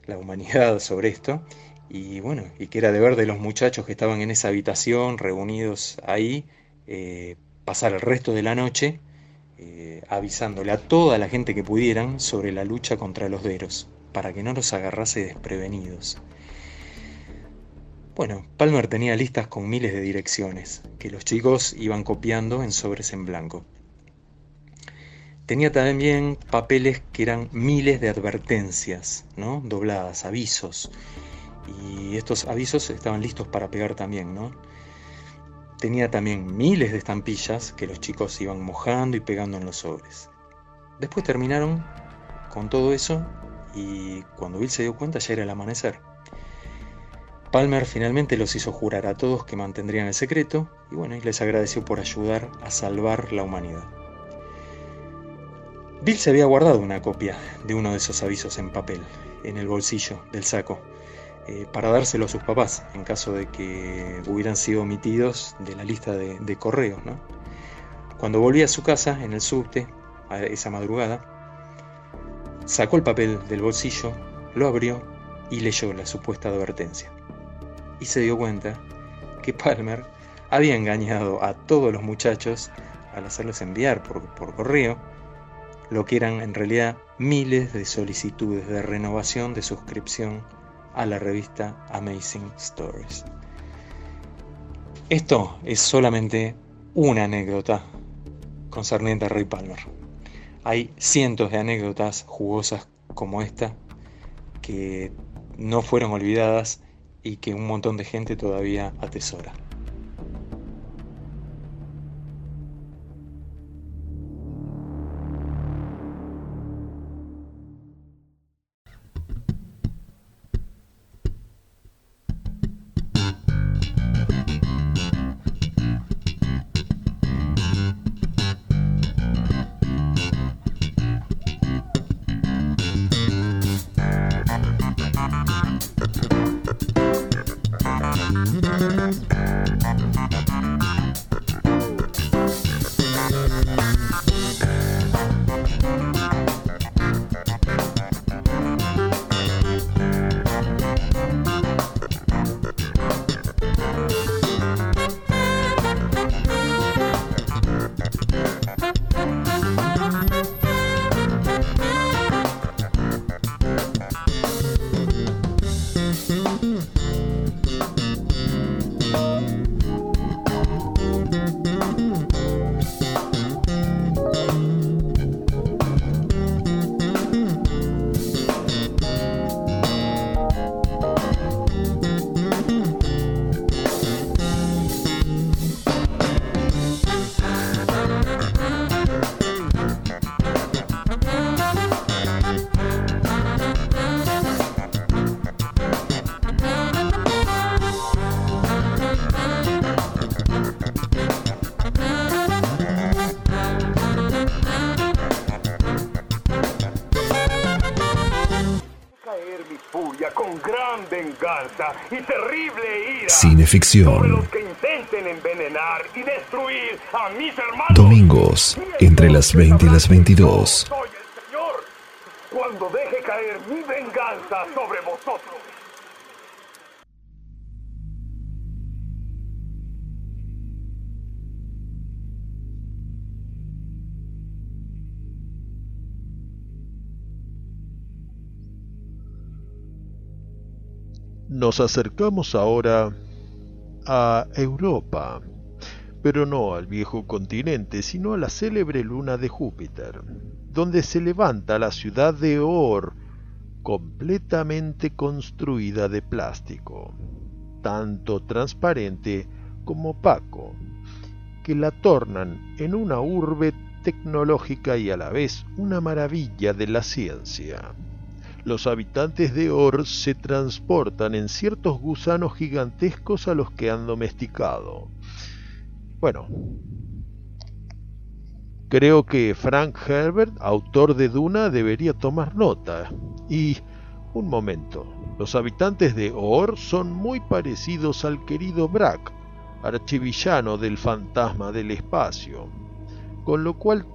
la humanidad sobre esto, y bueno, y que era deber de los muchachos que estaban en esa habitación, reunidos ahí, eh, pasar el resto de la noche eh, avisándole a toda la gente que pudieran sobre la lucha contra los Deros, para que no los agarrase desprevenidos. Bueno, Palmer tenía listas con miles de direcciones, que los chicos iban copiando en sobres en blanco. Tenía también papeles que eran miles de advertencias, ¿no? dobladas, avisos. Y estos avisos estaban listos para pegar también, ¿no? tenía también miles de estampillas que los chicos iban mojando y pegando en los sobres. Después terminaron con todo eso y cuando Bill se dio cuenta ya era el amanecer. Palmer finalmente los hizo jurar a todos que mantendrían el secreto y bueno, les agradeció por ayudar a salvar la humanidad. Bill se había guardado una copia de uno de esos avisos en papel en el bolsillo del saco eh, para dárselo a sus papás en caso de que hubieran sido omitidos de la lista de, correos. Cuando volví a su casa en el subte, a esa madrugada, sacó el papel del bolsillo, lo abrió y leyó la supuesta advertencia. Y se dio cuenta que Palmer había engañado a todos los muchachos al hacerlos enviar por, por correo lo que eran en realidad miles de solicitudes de renovación de suscripción a la revista Amazing Stories. Esto es solamente una anécdota concerniente a Ray Palmer. Hay cientos de anécdotas jugosas como esta que no fueron olvidadas y que un montón de gente todavía atesora. Y terrible ira Cineficción. los que intenten envenenar y destruir a mis hermanos. Domingos, entre las 20 y las 22. Nos acercamos ahora a Europa, pero no al viejo continente, sino a la célebre luna de Júpiter, donde se levanta la ciudad de Or, completamente construida de plástico, tanto transparente como opaco, que la tornan en una urbe tecnológica y a la vez una maravilla de la ciencia los habitantes de Or se transportan en ciertos gusanos gigantescos a los que han domesticado. Bueno, creo que Frank Herbert, autor de Duna, debería tomar nota. Y, un momento, los habitantes de Or son muy parecidos al querido Brack, archivillano del fantasma del espacio, con lo cual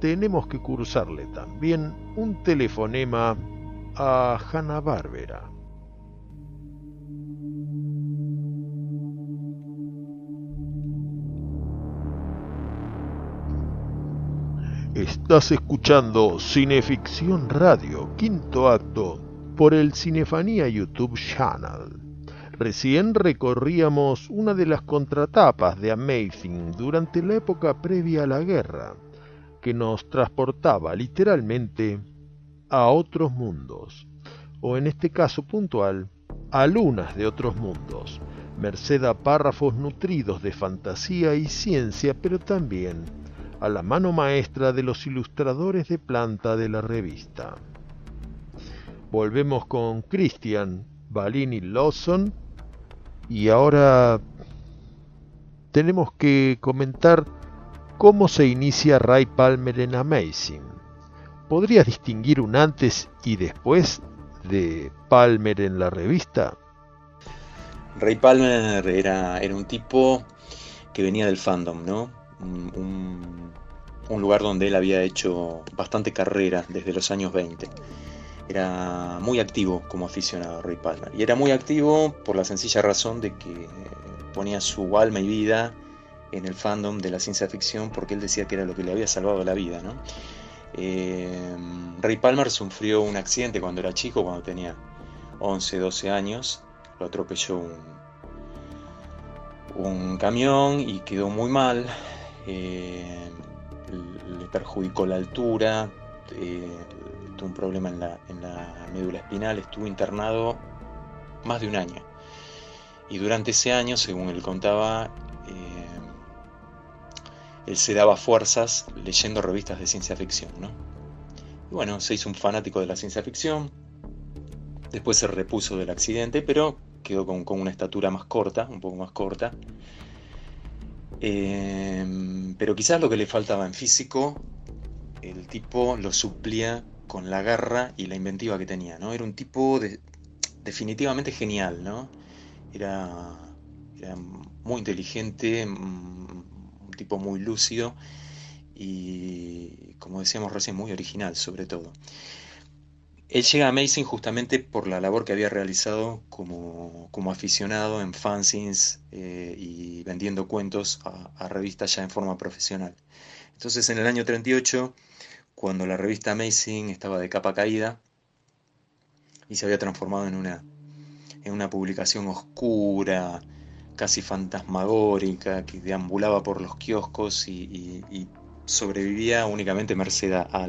tenemos que cursarle también un telefonema a Hanna-Barbera. Estás escuchando Cineficción Radio, quinto acto, por el Cinefanía YouTube Channel. Recién recorríamos una de las contratapas de Amazing durante la época previa a la guerra, que nos transportaba literalmente a otros mundos, o en este caso puntual, a lunas de otros mundos, merced a párrafos nutridos de fantasía y ciencia, pero también a la mano maestra de los ilustradores de planta de la revista. Volvemos con Christian Balini Lawson y ahora tenemos que comentar cómo se inicia Ray Palmer en Amazing. ¿Podrías distinguir un antes y después de Palmer en la revista? Ray Palmer era, era un tipo que venía del fandom, ¿no? Un, un, lugar donde él había hecho bastante carrera desde los años 20. Era muy activo como aficionado Ray Palmer. Y era muy activo por la sencilla razón de que ponía su alma y vida en el fandom de la ciencia ficción porque él decía que era lo que le había salvado la vida, ¿no? Eh, Ray Palmer sufrió un accidente cuando era chico, cuando tenía 11, 12 años. Lo atropelló un, camión y quedó muy mal. Eh, le perjudicó la altura. Eh, tuvo un problema en la, en la médula espinal. Estuvo internado más de un año. Y durante ese año, según él contaba, él se daba fuerzas leyendo revistas de ciencia ficción, ¿no? Y bueno, se hizo un fanático de la ciencia ficción, después se repuso del accidente, pero quedó con, una estatura más corta, un poco más corta. Em, pero quizás lo que le faltaba en físico, el tipo lo suplía con la garra y la inventiva que tenía, ¿no? Era un tipo definitivamente genial, ¿no? Era, era muy inteligente, tipo muy lúcido y, como decíamos recién, muy original sobre todo. Él llega a Amazing justamente por la labor que había realizado como, aficionado en fanzines eh, y vendiendo cuentos a, revistas ya en forma profesional. Entonces en el año 38, cuando la revista Amazing estaba de capa caída y se había transformado en una, en una publicación oscura, casi fantasmagórica que deambulaba por los kioscos y, sobrevivía únicamente merced a,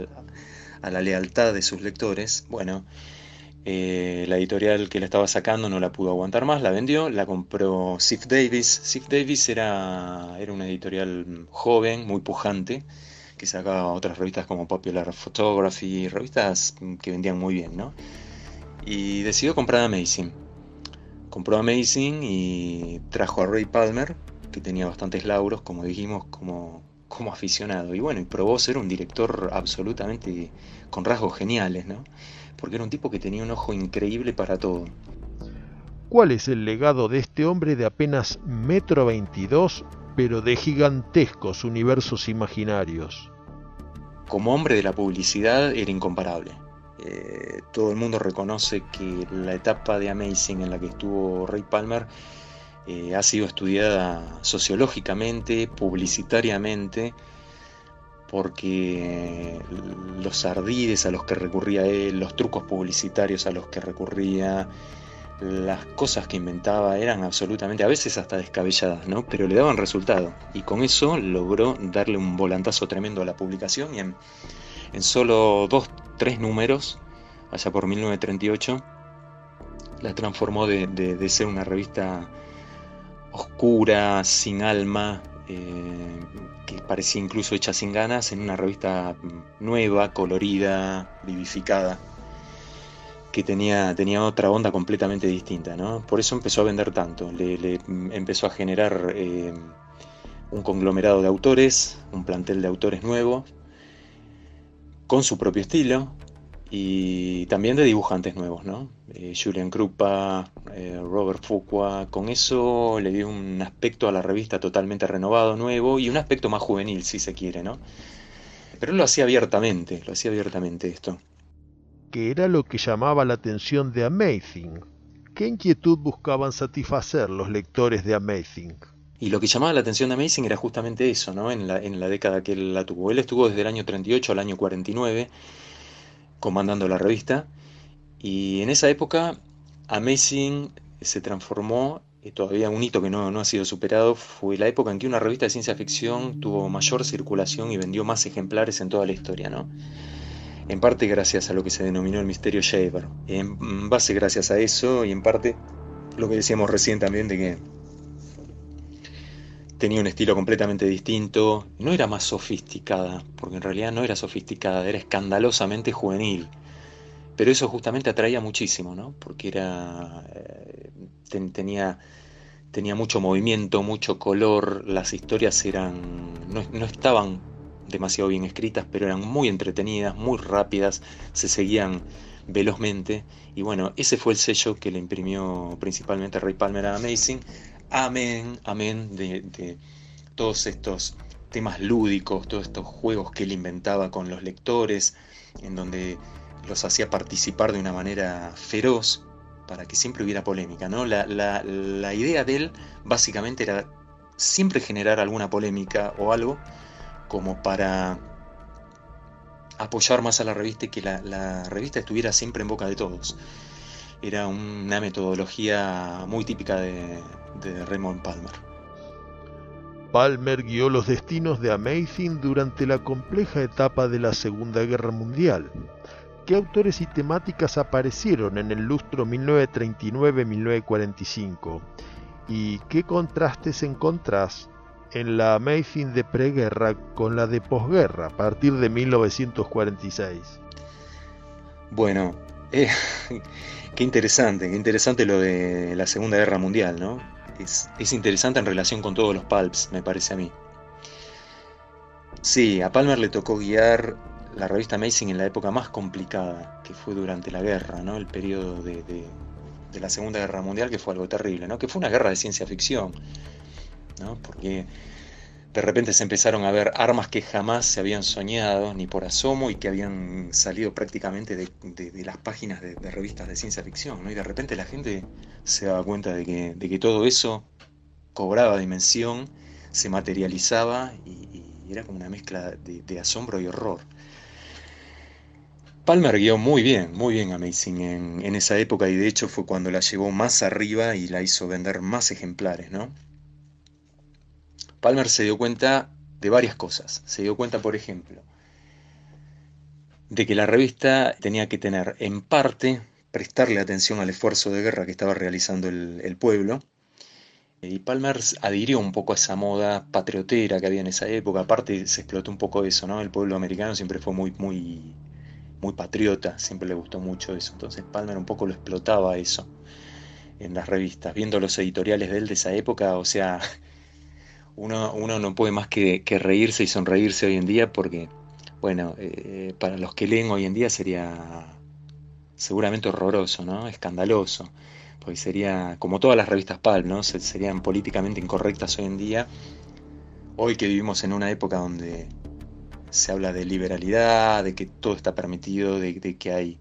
la lealtad de sus lectores. Bueno, eh, la editorial que la estaba sacando no la pudo aguantar más, la vendió, la compró Sif Davis. Sif Davis era, era una editorial joven, muy pujante, que sacaba otras revistas como Popular Photography, revistas que vendían muy bien, ¿no? Y decidió comprar Amazing compró Amazing y trajo a Ray Palmer, que tenía bastantes lauros, como dijimos, como, como aficionado. Y bueno, y probó ser un director absolutamente con rasgos geniales, ¿no? Porque era un tipo que tenía un ojo increíble para todo. ¿Cuál es el legado de este hombre de apenas metro veintidós, pero de gigantescos universos imaginarios? Como hombre de la publicidad era incomparable eh, todo el mundo reconoce que la etapa de Amazing en la que estuvo Ray Palmer eh, ha sido estudiada sociológicamente, publicitariamente, porque los ardides a los que recurría él, los trucos publicitarios a los que recurría, las cosas que inventaba eran absolutamente, a veces hasta descabelladas, ¿no? Pero le daban resultado. Y con eso logró darle un volantazo tremendo a la publicación y en, en solo dos, tres números, allá por 1938, la transformó de, ser una revista oscura, sin alma, eh, que parecía incluso hecha sin ganas, en una revista nueva, colorida, vivificada, que tenía, tenía otra onda completamente distinta. ¿no? Por eso empezó a vender tanto, le, empezó a generar eh, un conglomerado de autores, un plantel de autores nuevos, con su propio estilo y también de dibujantes nuevos, ¿no? Eh, Julian Krupa, eh, Robert Fuqua, con eso le dio un aspecto a la revista totalmente renovado, nuevo y un aspecto más juvenil, si se quiere, ¿no? Pero lo hacía abiertamente, lo hacía abiertamente esto. ¿Qué era lo que llamaba la atención de Amazing? ¿Qué inquietud buscaban satisfacer los lectores de Amazing? Y lo que llamaba la atención de Amazing era justamente eso, ¿no? En la, década que él la tuvo. Él estuvo desde el año 38 al año 49 comandando la revista. Y en esa época Amazing se transformó, y todavía un hito que no, no, ha sido superado, fue la época en que una revista de ciencia ficción tuvo mayor circulación y vendió más ejemplares en toda la historia, ¿no? En parte gracias a lo que se denominó el misterio Shaver. En base gracias a eso y en parte lo que decíamos recién también de que tenía un estilo completamente distinto, no era más sofisticada, porque en realidad no era sofisticada, era escandalosamente juvenil. Pero eso justamente atraía muchísimo, ¿no? Porque era eh, tenía tenía mucho movimiento, mucho color, las historias eran no, no, estaban demasiado bien escritas, pero eran muy entretenidas, muy rápidas, se seguían velozmente y bueno, ese fue el sello que le imprimió principalmente Ray Palmer a Amazing. Amén, amén de, todos estos temas lúdicos, todos estos juegos que él inventaba con los lectores, en donde los hacía participar de una manera feroz para que siempre hubiera polémica. ¿no? La, la, idea de él básicamente era siempre generar alguna polémica o algo como para apoyar más a la revista y que la, revista estuviera siempre en boca de todos. Era una metodología muy típica de, de Raymond Palmer. Palmer guió los destinos de Amazing durante la compleja etapa de la Segunda Guerra Mundial. ¿Qué autores y temáticas aparecieron en el lustro 1939-1945? ¿Y qué contrastes encontrás en la Amazing de preguerra con la de posguerra a partir de 1946? Bueno, eh, qué interesante, qué interesante lo de la Segunda Guerra Mundial, ¿no? Es, es, interesante en relación con todos los pulps, me parece a mí. Sí, a Palmer le tocó guiar la revista Amazing en la época más complicada, que fue durante la guerra, ¿no? El periodo de, de, la Segunda Guerra Mundial, que fue algo terrible, ¿no? Que fue una guerra de ciencia ficción porque de repente se empezaron a ver armas que jamás se habían soñado ni por asomo y que habían salido prácticamente de, las páginas de, revistas de ciencia ficción, ¿no? Y de repente la gente se daba cuenta de que, todo eso cobraba dimensión, se materializaba y, era como una mezcla de, asombro y horror. Palmer guió muy bien, muy bien Amazing en, en esa época y de hecho fue cuando la llevó más arriba y la hizo vender más ejemplares, ¿no? Palmer se dio cuenta de varias cosas. Se dio cuenta, por ejemplo, de que la revista tenía que tener, en parte, prestarle atención al esfuerzo de guerra que estaba realizando el, pueblo. Y Palmer adhirió un poco a esa moda patriotera que había en esa época. Aparte se explotó un poco eso, ¿no? El pueblo americano siempre fue muy, muy, muy patriota, siempre le gustó mucho eso. Entonces Palmer un poco lo explotaba eso en las revistas. Viendo los editoriales de él de esa época, o sea, uno, no puede más que, reírse y sonreírse hoy en día porque, bueno, eh, para los que leen hoy en día sería seguramente horroroso, ¿no? Escandaloso. Porque sería, como todas las revistas PAL, ¿no? serían políticamente incorrectas hoy en día. Hoy que vivimos en una época donde se habla de liberalidad, de que todo está permitido, de, que hay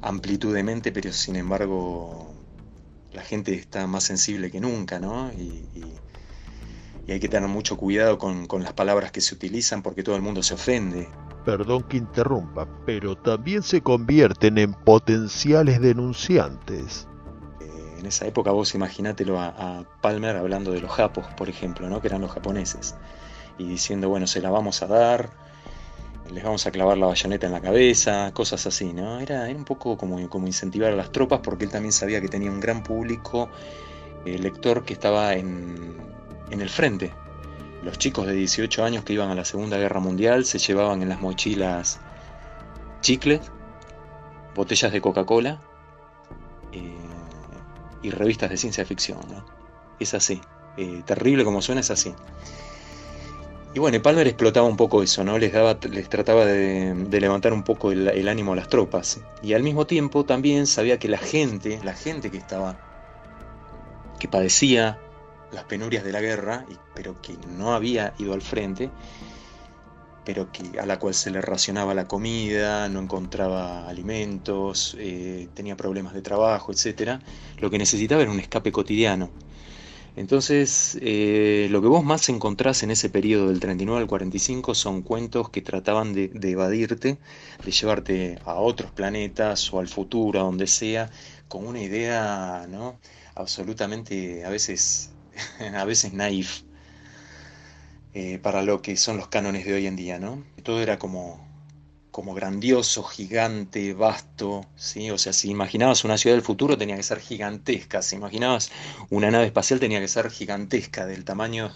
amplitud de mente, pero sin embargo la gente está más sensible que nunca, ¿no? y hay que tener mucho cuidado con, las palabras que se utilizan porque todo el mundo se ofende. Perdón que interrumpa, pero también se convierten en potenciales denunciantes. Eh, en esa época vos imaginátelo a, a, Palmer hablando de los japos, por ejemplo, ¿no? que eran los japoneses, y diciendo, bueno, se la vamos a dar, les vamos a clavar la bayoneta en la cabeza, cosas así, ¿no? Era, un poco como, como incentivar a las tropas porque él también sabía que tenía un gran público eh, lector que estaba en, en el frente. Los chicos de 18 años que iban a la Segunda Guerra Mundial se llevaban en las mochilas chicles, botellas de Coca-Cola eh, y revistas de ciencia ficción. Es así. Eh, terrible como suena, es así. Y bueno, Palmer explotaba un poco eso, ¿no? Les, daba, les trataba de, levantar un poco el, el, ánimo a las tropas. Y al mismo tiempo también sabía que la gente, la gente que estaba, que padecía las penurias de la guerra, pero que no había ido al frente, pero que, a la cual se le racionaba la comida, no encontraba alimentos, eh, tenía problemas de trabajo, etc. Lo que necesitaba era un escape cotidiano. Entonces, eh, lo que vos más encontrás en ese periodo del 39 al 45 son cuentos que trataban de, de, evadirte, de llevarte a otros planetas o al futuro, a donde sea, con una idea ¿no? absolutamente a veces a veces naif eh, para lo que son los cánones de hoy en día, ¿no? Todo era como, como grandioso, gigante, vasto, ¿sí? O sea, si imaginabas una ciudad del futuro tenía que ser gigantesca, si imaginabas una nave espacial tenía que ser gigantesca, del tamaño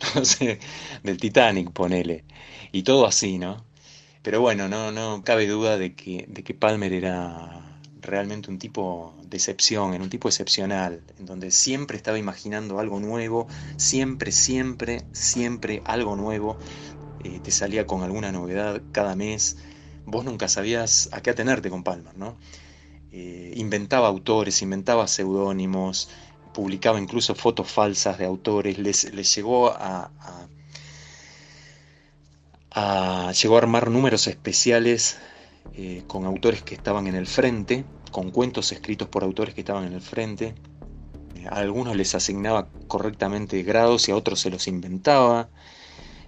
del Titanic, ponele. Y todo así, ¿no? Pero bueno, no, no cabe duda de que, de que Palmer era realmente un tipo de excepción, era un tipo excepcional, en donde siempre estaba imaginando algo nuevo, siempre, siempre, siempre algo nuevo, eh, te salía con alguna novedad cada mes, vos nunca sabías a qué atenerte con Palmer, ¿no? Eh, inventaba autores, inventaba seudónimos, publicaba incluso fotos falsas de autores, les, llegó a, llegó a armar números especiales eh, con autores que estaban en el frente, con cuentos escritos por autores que estaban en el frente. A algunos les asignaba correctamente grados y a otros se los inventaba.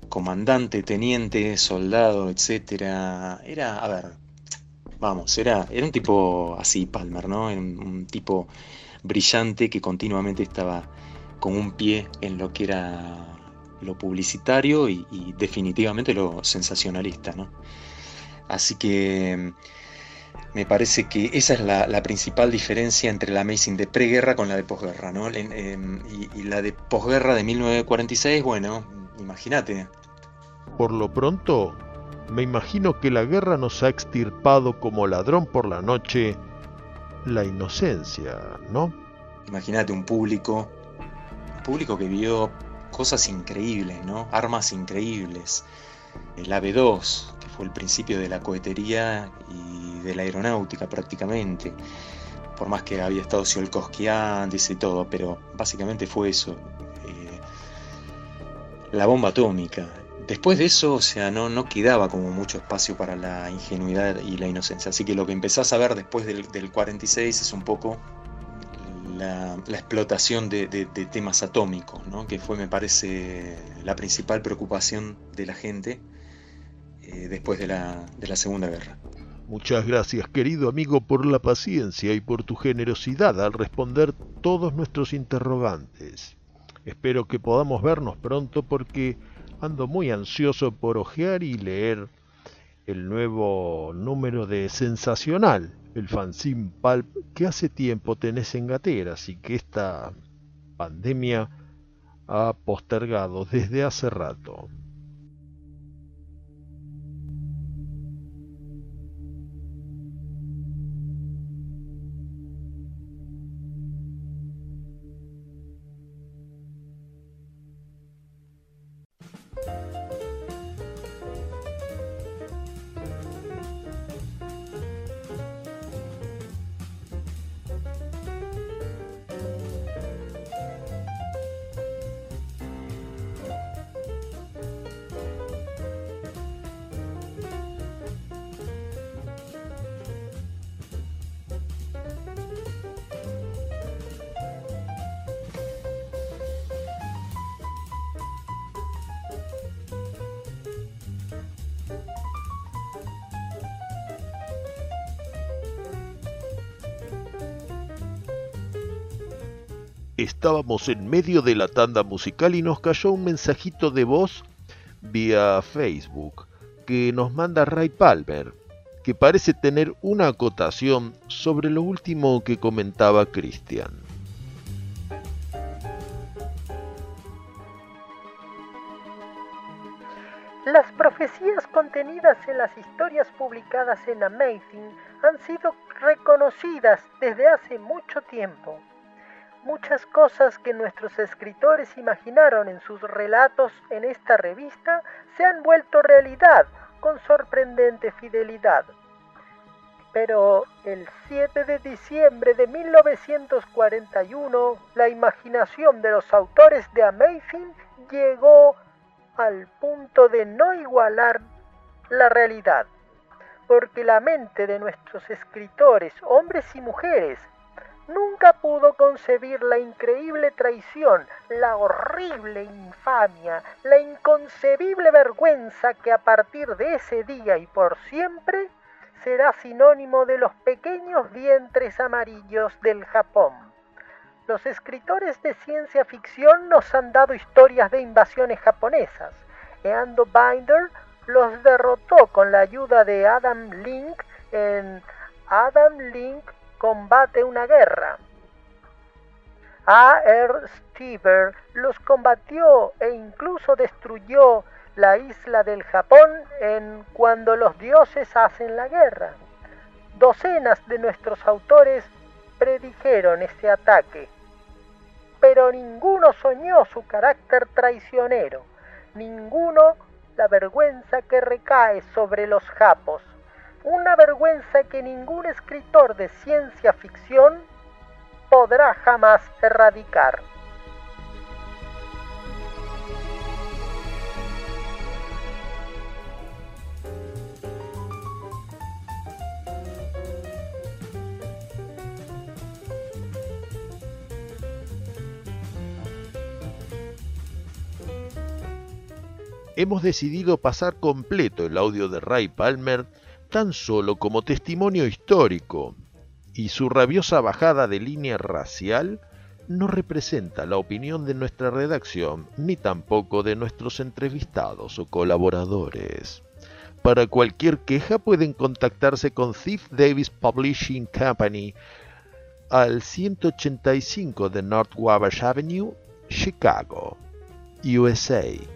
Comandante, teniente, soldado, etc. Era, a ver, vamos, era, era un tipo así, Palmer, ¿no? un tipo brillante que continuamente estaba con un pie en lo que era lo publicitario y, definitivamente lo sensacionalista. ¿no? Así que me parece que esa es la, principal diferencia entre la Amazing de preguerra con la de posguerra. ¿no? Em, y, y, la de posguerra de 1946, bueno, imagínate. Por lo pronto, me imagino que la guerra nos ha extirpado como ladrón por la noche la inocencia, ¿no? Imagínate un público, un público que vio cosas increíbles, ¿no? Armas increíbles. El AB-2, que fue el principio de la cohetería y de la aeronáutica prácticamente. Por más que había estado Tsiolkovsky antes y todo, pero básicamente fue eso. Eh, la bomba atómica, Después de eso, o sea, no, no quedaba como mucho espacio para la ingenuidad y la inocencia. Así que lo que empezás a ver después del, 46 es un poco la, explotación de, temas atómicos, ¿no? que fue, me parece, la principal preocupación de la gente eh, después de la, de la Segunda Guerra. Muchas gracias, querido amigo, por la paciencia y por tu generosidad al responder todos nuestros interrogantes. Espero que podamos vernos pronto porque ando muy ansioso por ojear y leer el nuevo número de Sensacional, el fanzine Pulp que hace tiempo tenés en gateras y que esta pandemia ha postergado desde hace rato. Estábamos en medio de la tanda musical y nos cayó un mensajito de voz vía Facebook que nos manda Ray Palmer, que parece tener una acotación sobre lo último que comentaba Christian. Las profecías contenidas en las historias publicadas en Amazing han sido reconocidas desde hace mucho tiempo. Muchas cosas que nuestros escritores imaginaron en sus relatos en esta revista se han vuelto realidad con sorprendente fidelidad. Pero el 7 de diciembre de 1941, la imaginación de los autores de Amazing llegó al punto de no igualar la realidad, porque la mente de nuestros escritores, hombres y mujeres, nunca pudo concebir la increíble traición, la horrible infamia, la inconcebible vergüenza que a partir de ese día y por siempre será sinónimo de los pequeños vientres amarillos del Japón. Los escritores de ciencia ficción nos han dado historias de invasiones japonesas. Eando Binder los derrotó con la ayuda de Adam Link en Adam Link combate una guerra. A. R. Stever los combatió e incluso destruyó la isla del Japón en Cuando los dioses hacen la guerra. Docenas de nuestros autores predijeron este ataque, pero ninguno soñó su carácter traicionero, ninguno la vergüenza que recae sobre los japos, una vergüenza que ningún escritor de ciencia ficción podrá jamás erradicar. hemos decidido pasar completo el audio de Ray Palmer tan solo como testimonio histórico, y su rabiosa bajada de línea racial no representa la opinión de nuestra redacción ni tampoco de nuestros entrevistados o colaboradores. Para cualquier queja pueden contactarse con Thief Davis Publishing Company al 185 de North Wabash Avenue, Chicago, USA.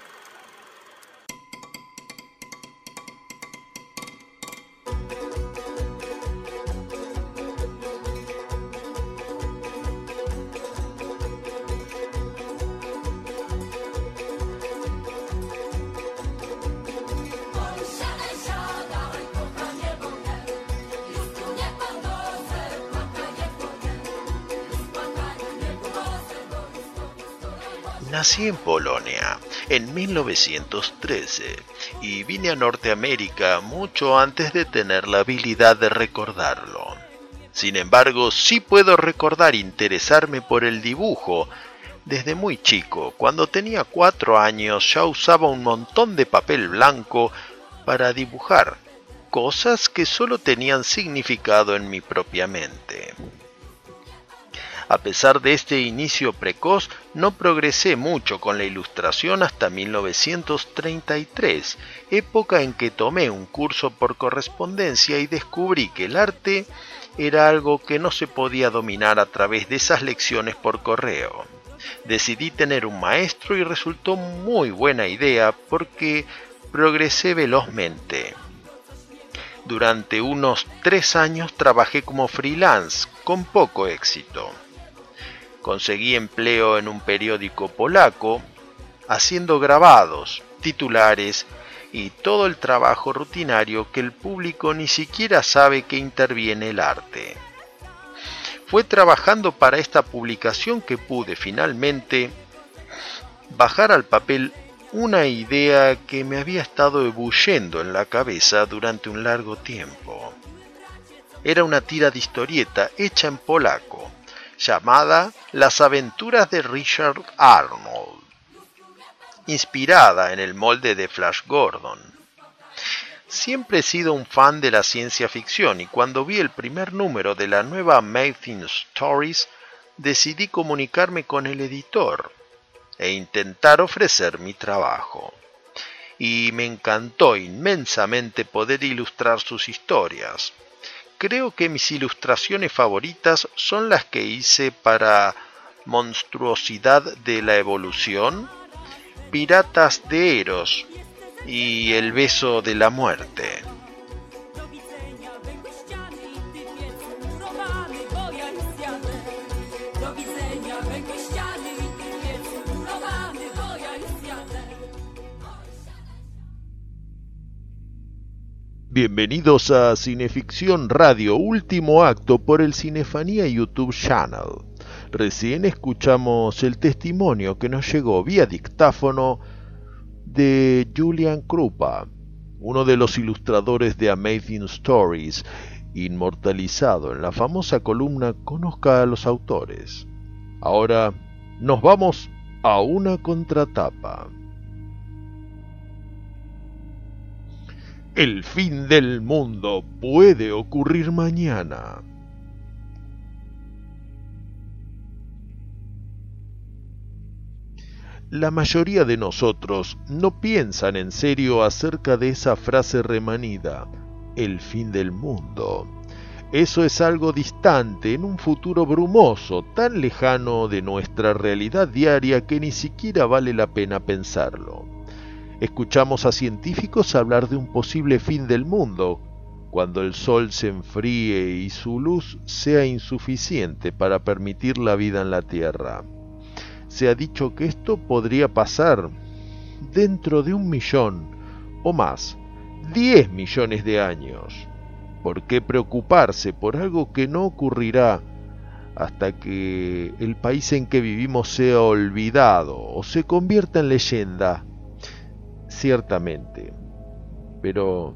En Polonia en 1913 y vine a Norteamérica mucho antes de tener la habilidad de recordarlo. Sin embargo, sí puedo recordar interesarme por el dibujo. Desde muy chico, cuando tenía cuatro años, ya usaba un montón de papel blanco para dibujar cosas que solo tenían significado en mi propia mente. A pesar de este inicio precoz, no progresé mucho con la ilustración hasta 1933, época en que tomé un curso por correspondencia y descubrí que el arte era algo que no se podía dominar a través de esas lecciones por correo. Decidí tener un maestro y resultó muy buena idea porque progresé velozmente. Durante unos tres años trabajé como freelance, con poco éxito. Conseguí empleo en un periódico polaco, haciendo grabados, titulares y todo el trabajo rutinario que el público ni siquiera sabe que interviene el arte. Fue trabajando para esta publicación que pude finalmente bajar al papel una idea que me había estado ebullendo en la cabeza durante un largo tiempo. Era una tira de historieta hecha en polaco, llamada Las aventuras de Richard Arnold, inspirada en el molde de Flash Gordon. Siempre he sido un fan de la ciencia ficción y cuando vi el primer número de la nueva Amazing Stories decidí comunicarme con el editor e intentar ofrecer mi trabajo. Y me encantó inmensamente poder ilustrar sus historias, creo que mis ilustraciones favoritas son las que hice para Monstruosidad de la Evolución, Piratas de Eros y El Beso de la Muerte. Bienvenidos a Cineficción Radio, último acto por el Cinefanía YouTube Channel. Recién escuchamos el testimonio que nos llegó vía dictáfono de Julian Krupa, uno de los ilustradores de Amazing Stories, inmortalizado en la famosa columna Conozca a los autores. Ahora nos vamos a una contratapa. El fin del mundo puede ocurrir mañana. La mayoría de nosotros no piensan en serio acerca de esa frase remanida, el fin del mundo. Eso es algo distante, en un futuro brumoso, tan lejano de nuestra realidad diaria que ni siquiera vale la pena pensarlo. Escuchamos a científicos hablar de un posible fin del mundo, cuando el sol se enfríe y su luz sea insuficiente para permitir la vida en la Tierra se ha dicho que esto podría pasar dentro de un millón o más, 10 millones de años. ¿Por qué preocuparse por algo que no ocurrirá hasta que el país en que vivimos sea olvidado o se convierta en leyenda? Ciertamente. Pero,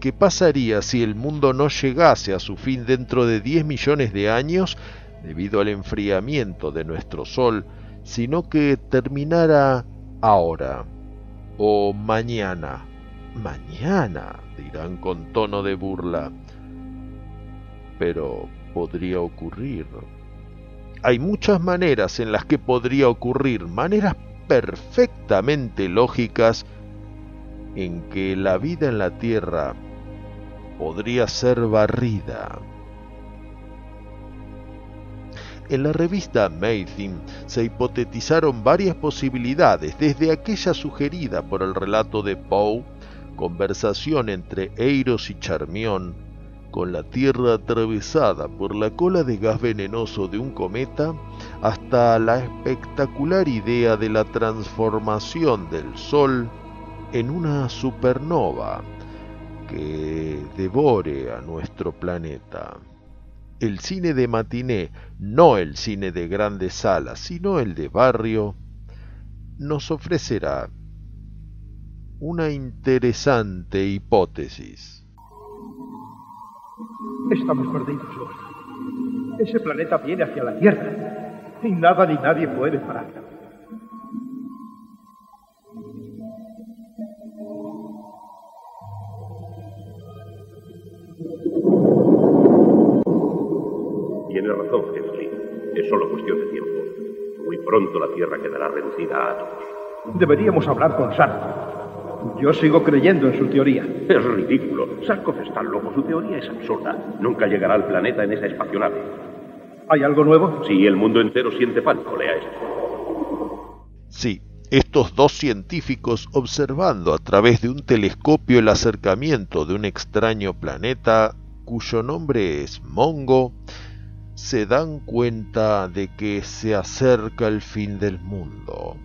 ¿qué pasaría si el mundo no llegase a su fin dentro de 10 millones de años debido al enfriamiento de nuestro Sol sino que terminara ahora o mañana. Mañana, dirán con tono de burla. Pero podría ocurrir. Hay muchas maneras en las que podría ocurrir, maneras perfectamente lógicas en que la vida en la Tierra podría ser barrida. En la revista Amazing se hipotetizaron varias posibilidades, desde aquella sugerida por el relato de Poe, conversación entre Eiros y Charmión, con la Tierra atravesada por la cola de gas venenoso de un cometa, hasta la espectacular idea de la transformación del Sol en una supernova que devore a nuestro planeta el cine de matiné, no el cine de grandes salas, sino el de barrio, nos ofrecerá una interesante hipótesis. Estamos perdidos. Ese planeta viene hacia la Tierra y nada ni nadie puede pararlo. Tiene razón, Hensley. Es solo cuestión de tiempo. Muy pronto la Tierra quedará reducida a átomos. Deberíamos hablar con Sarkov. Yo sigo creyendo en su teoría. Es ridículo. Sarkov está loco. Su teoría es absurda. Nunca llegará al planeta en esa espacionave. ¿Hay algo nuevo? Sí, el mundo entero siente pánico. Lea esto. Sí, estos dos científicos observando a través de un telescopio el acercamiento de un extraño planeta cuyo nombre es Mongo, se dan cuenta de que se acerca el fin del mundo.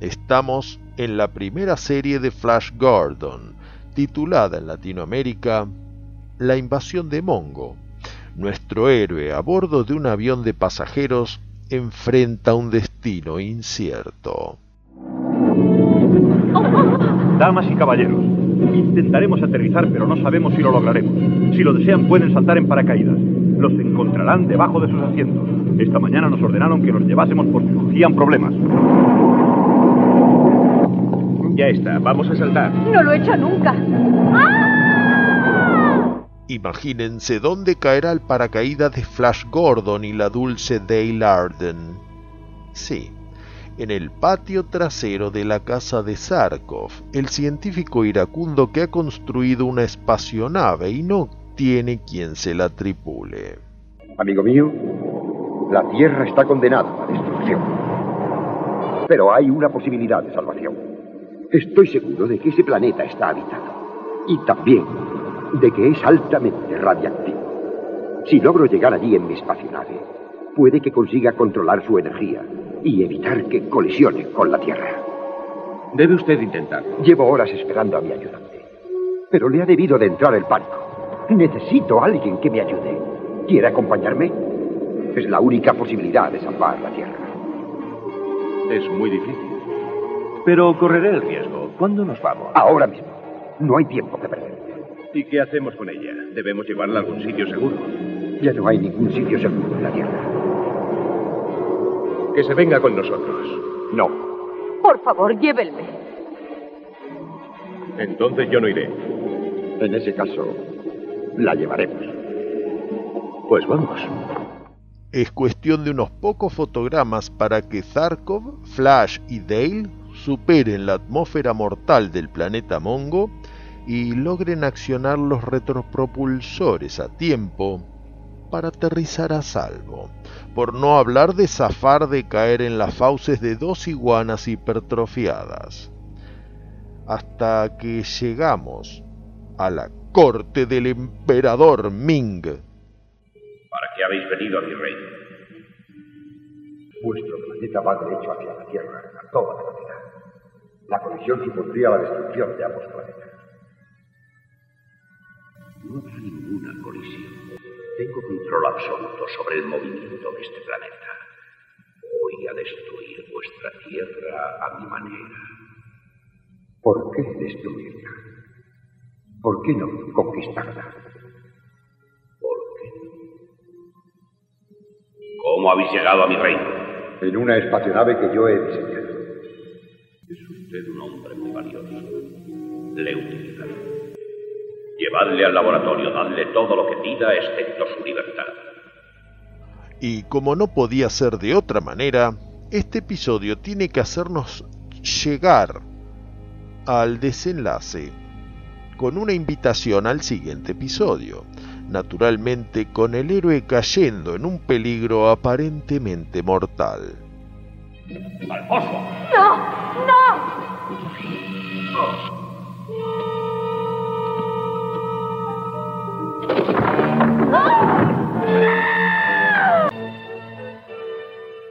Estamos en la primera serie de Flash Gordon, titulada en Latinoamérica La invasión de Mongo. Nuestro héroe a bordo de un avión de pasajeros enfrenta un destino incierto. Damas y caballeros, intentaremos aterrizar pero no sabemos si lo lograremos. Si lo desean pueden saltar en paracaídas los encontrarán debajo de sus asientos. Esta mañana nos ordenaron que los llevásemos por si surgían problemas. Ya está, vamos a saltar. No lo he hecho nunca. Imagínense dónde caerá el paracaídas de Flash Gordon y la dulce Dale Arden. Sí, en el patio trasero de la casa de Sarkov, el científico iracundo que ha construido una espacionave y no tiene quien se la tripule. Amigo mío, la Tierra está condenada a destrucción. Pero hay una posibilidad de salvación. Estoy seguro de que ese planeta está habitado. Y también de que es altamente radiactivo. Si logro llegar allí en mi espacionave, puede que consiga controlar su energía y evitar que colisione con la Tierra. Debe usted intentarlo. Llevo horas esperando a mi ayudante. Pero le ha debido de entrar el pánico. Necesito a alguien que me ayude. ¿Quiere acompañarme? Es la única posibilidad de salvar la Tierra. Es muy difícil. Pero correré el riesgo. ¿Cuándo nos vamos? Ahora mismo. No hay tiempo que perder. ¿Y qué hacemos con ella? Debemos llevarla a algún sitio seguro. Ya no hay ningún sitio seguro en la Tierra. Que se venga con nosotros. No. Por favor, llévenme. Entonces yo no iré. En ese caso, la llevaremos. Pues vamos. Es cuestión de unos pocos fotogramas para que Zarkov, Flash y Dale superen la atmósfera mortal del planeta Mongo y logren accionar los retropropulsores a tiempo para aterrizar a salvo, por no hablar de zafar de caer en las fauces de dos iguanas hipertrofiadas, hasta que llegamos a la corte del emperador Ming. ¿Para qué habéis venido a mi reino? Vuestro planeta va derecho hacia la Tierra a toda velocidad. La colisión supondría la destrucción de ambos planetas. No habrá ninguna colisión. Tengo control absoluto sobre el movimiento de este planeta. Voy a destruir vuestra Tierra a mi manera. ¿Por qué destruirla? ¿Por qué no conquistarla? ¿Por qué ¿Cómo habéis llegado a mi reino? En una espacionave que yo he diseñado. Es usted un hombre muy valioso. Le utilizaré. Llevadle al laboratorio, dadle todo lo que pida, excepto su libertad. Y como no podía ser de otra manera, este episodio tiene que hacernos llegar al desenlace con una invitación al siguiente episodio, naturalmente con el héroe cayendo en un peligro aparentemente mortal. ¡Alfonso! ¡No! ¡No!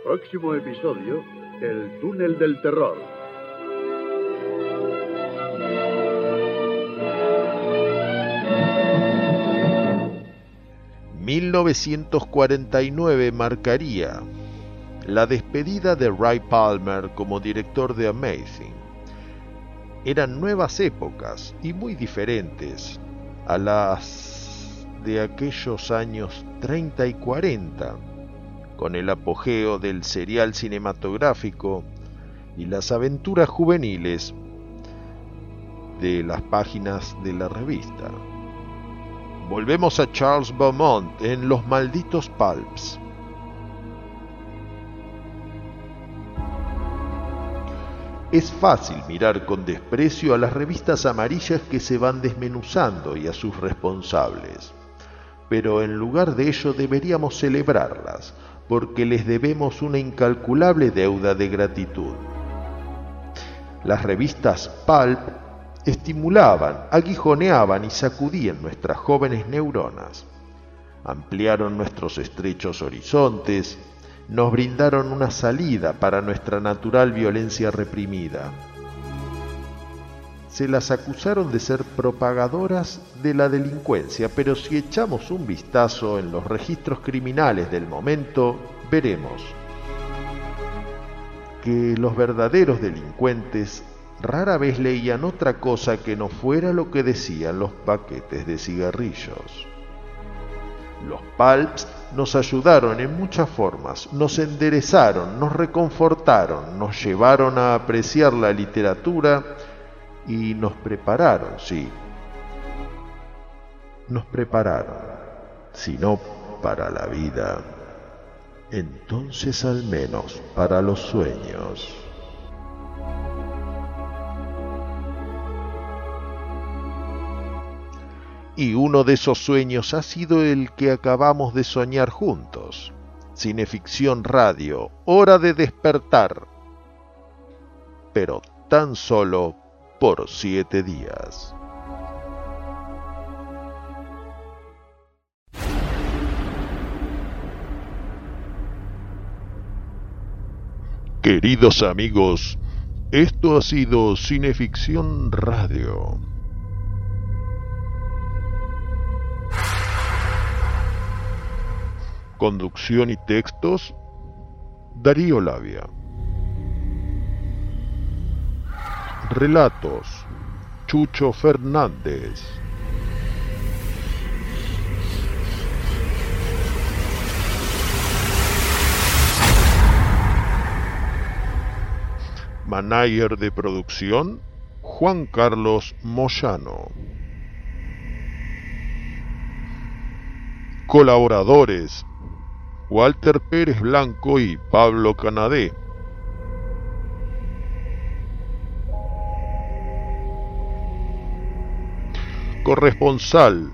Próximo episodio, El túnel del terror. 1949 marcaría la despedida de Ray Palmer como director de Amazing. Eran nuevas épocas y muy diferentes a las de aquellos años 30 y 40, con el apogeo del serial cinematográfico y las aventuras juveniles de las páginas de la revista. Volvemos a Charles Beaumont en Los Malditos Pulps. Es fácil mirar con desprecio a las revistas amarillas que se van desmenuzando y a sus responsables, pero en lugar de ello deberíamos celebrarlas, porque les debemos una incalculable deuda de gratitud. Las revistas Pulp estimulaban, aguijoneaban y sacudían nuestras jóvenes neuronas. Ampliaron nuestros estrechos horizontes, nos brindaron una salida para nuestra natural violencia reprimida. Se las acusaron de ser propagadoras de la delincuencia, pero si echamos un vistazo en los registros criminales del momento, veremos que los verdaderos delincuentes rara vez leían otra cosa que no fuera lo que decían los paquetes de cigarrillos. Los pulps nos ayudaron en muchas formas, nos enderezaron, nos reconfortaron, nos llevaron a apreciar la literatura y nos prepararon, sí. Nos prepararon, si no para la vida, entonces al menos para los sueños. Y uno de esos sueños ha sido el que acabamos de soñar juntos. Cineficción Radio, hora de despertar. Pero tan solo siete días. Queridos amigos, esto ha sido Cineficción Radio. Conducción y textos, Darío Labia. Relatos, Chucho Fernández. Manager de producción, Juan Carlos Moyano. Colaboradores, Walter Pérez Blanco y Pablo Canadé. Corresponsal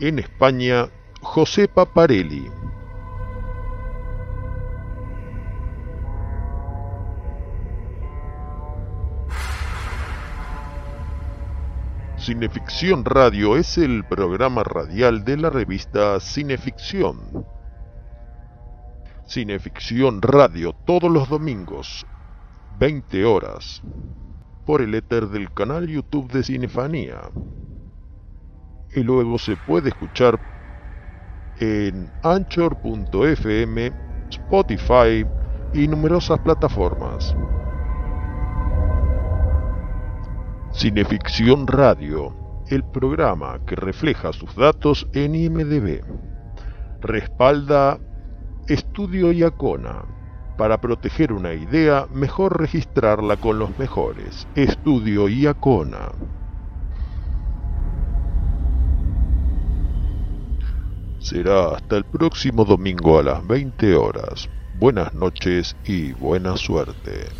en España, José Paparelli. Cineficción Radio es el programa radial de la revista Cineficción. Cineficción Radio todos los domingos, 20 horas, por el éter del canal YouTube de Cinefanía. Y luego se puede escuchar en anchor.fm, Spotify y numerosas plataformas. Cineficción Radio, el programa que refleja sus datos en IMDB. Respalda Estudio Iacona. Para proteger una idea, mejor registrarla con los mejores. Estudio Iacona. Será hasta el próximo domingo a las 20 horas. Buenas noches y buena suerte.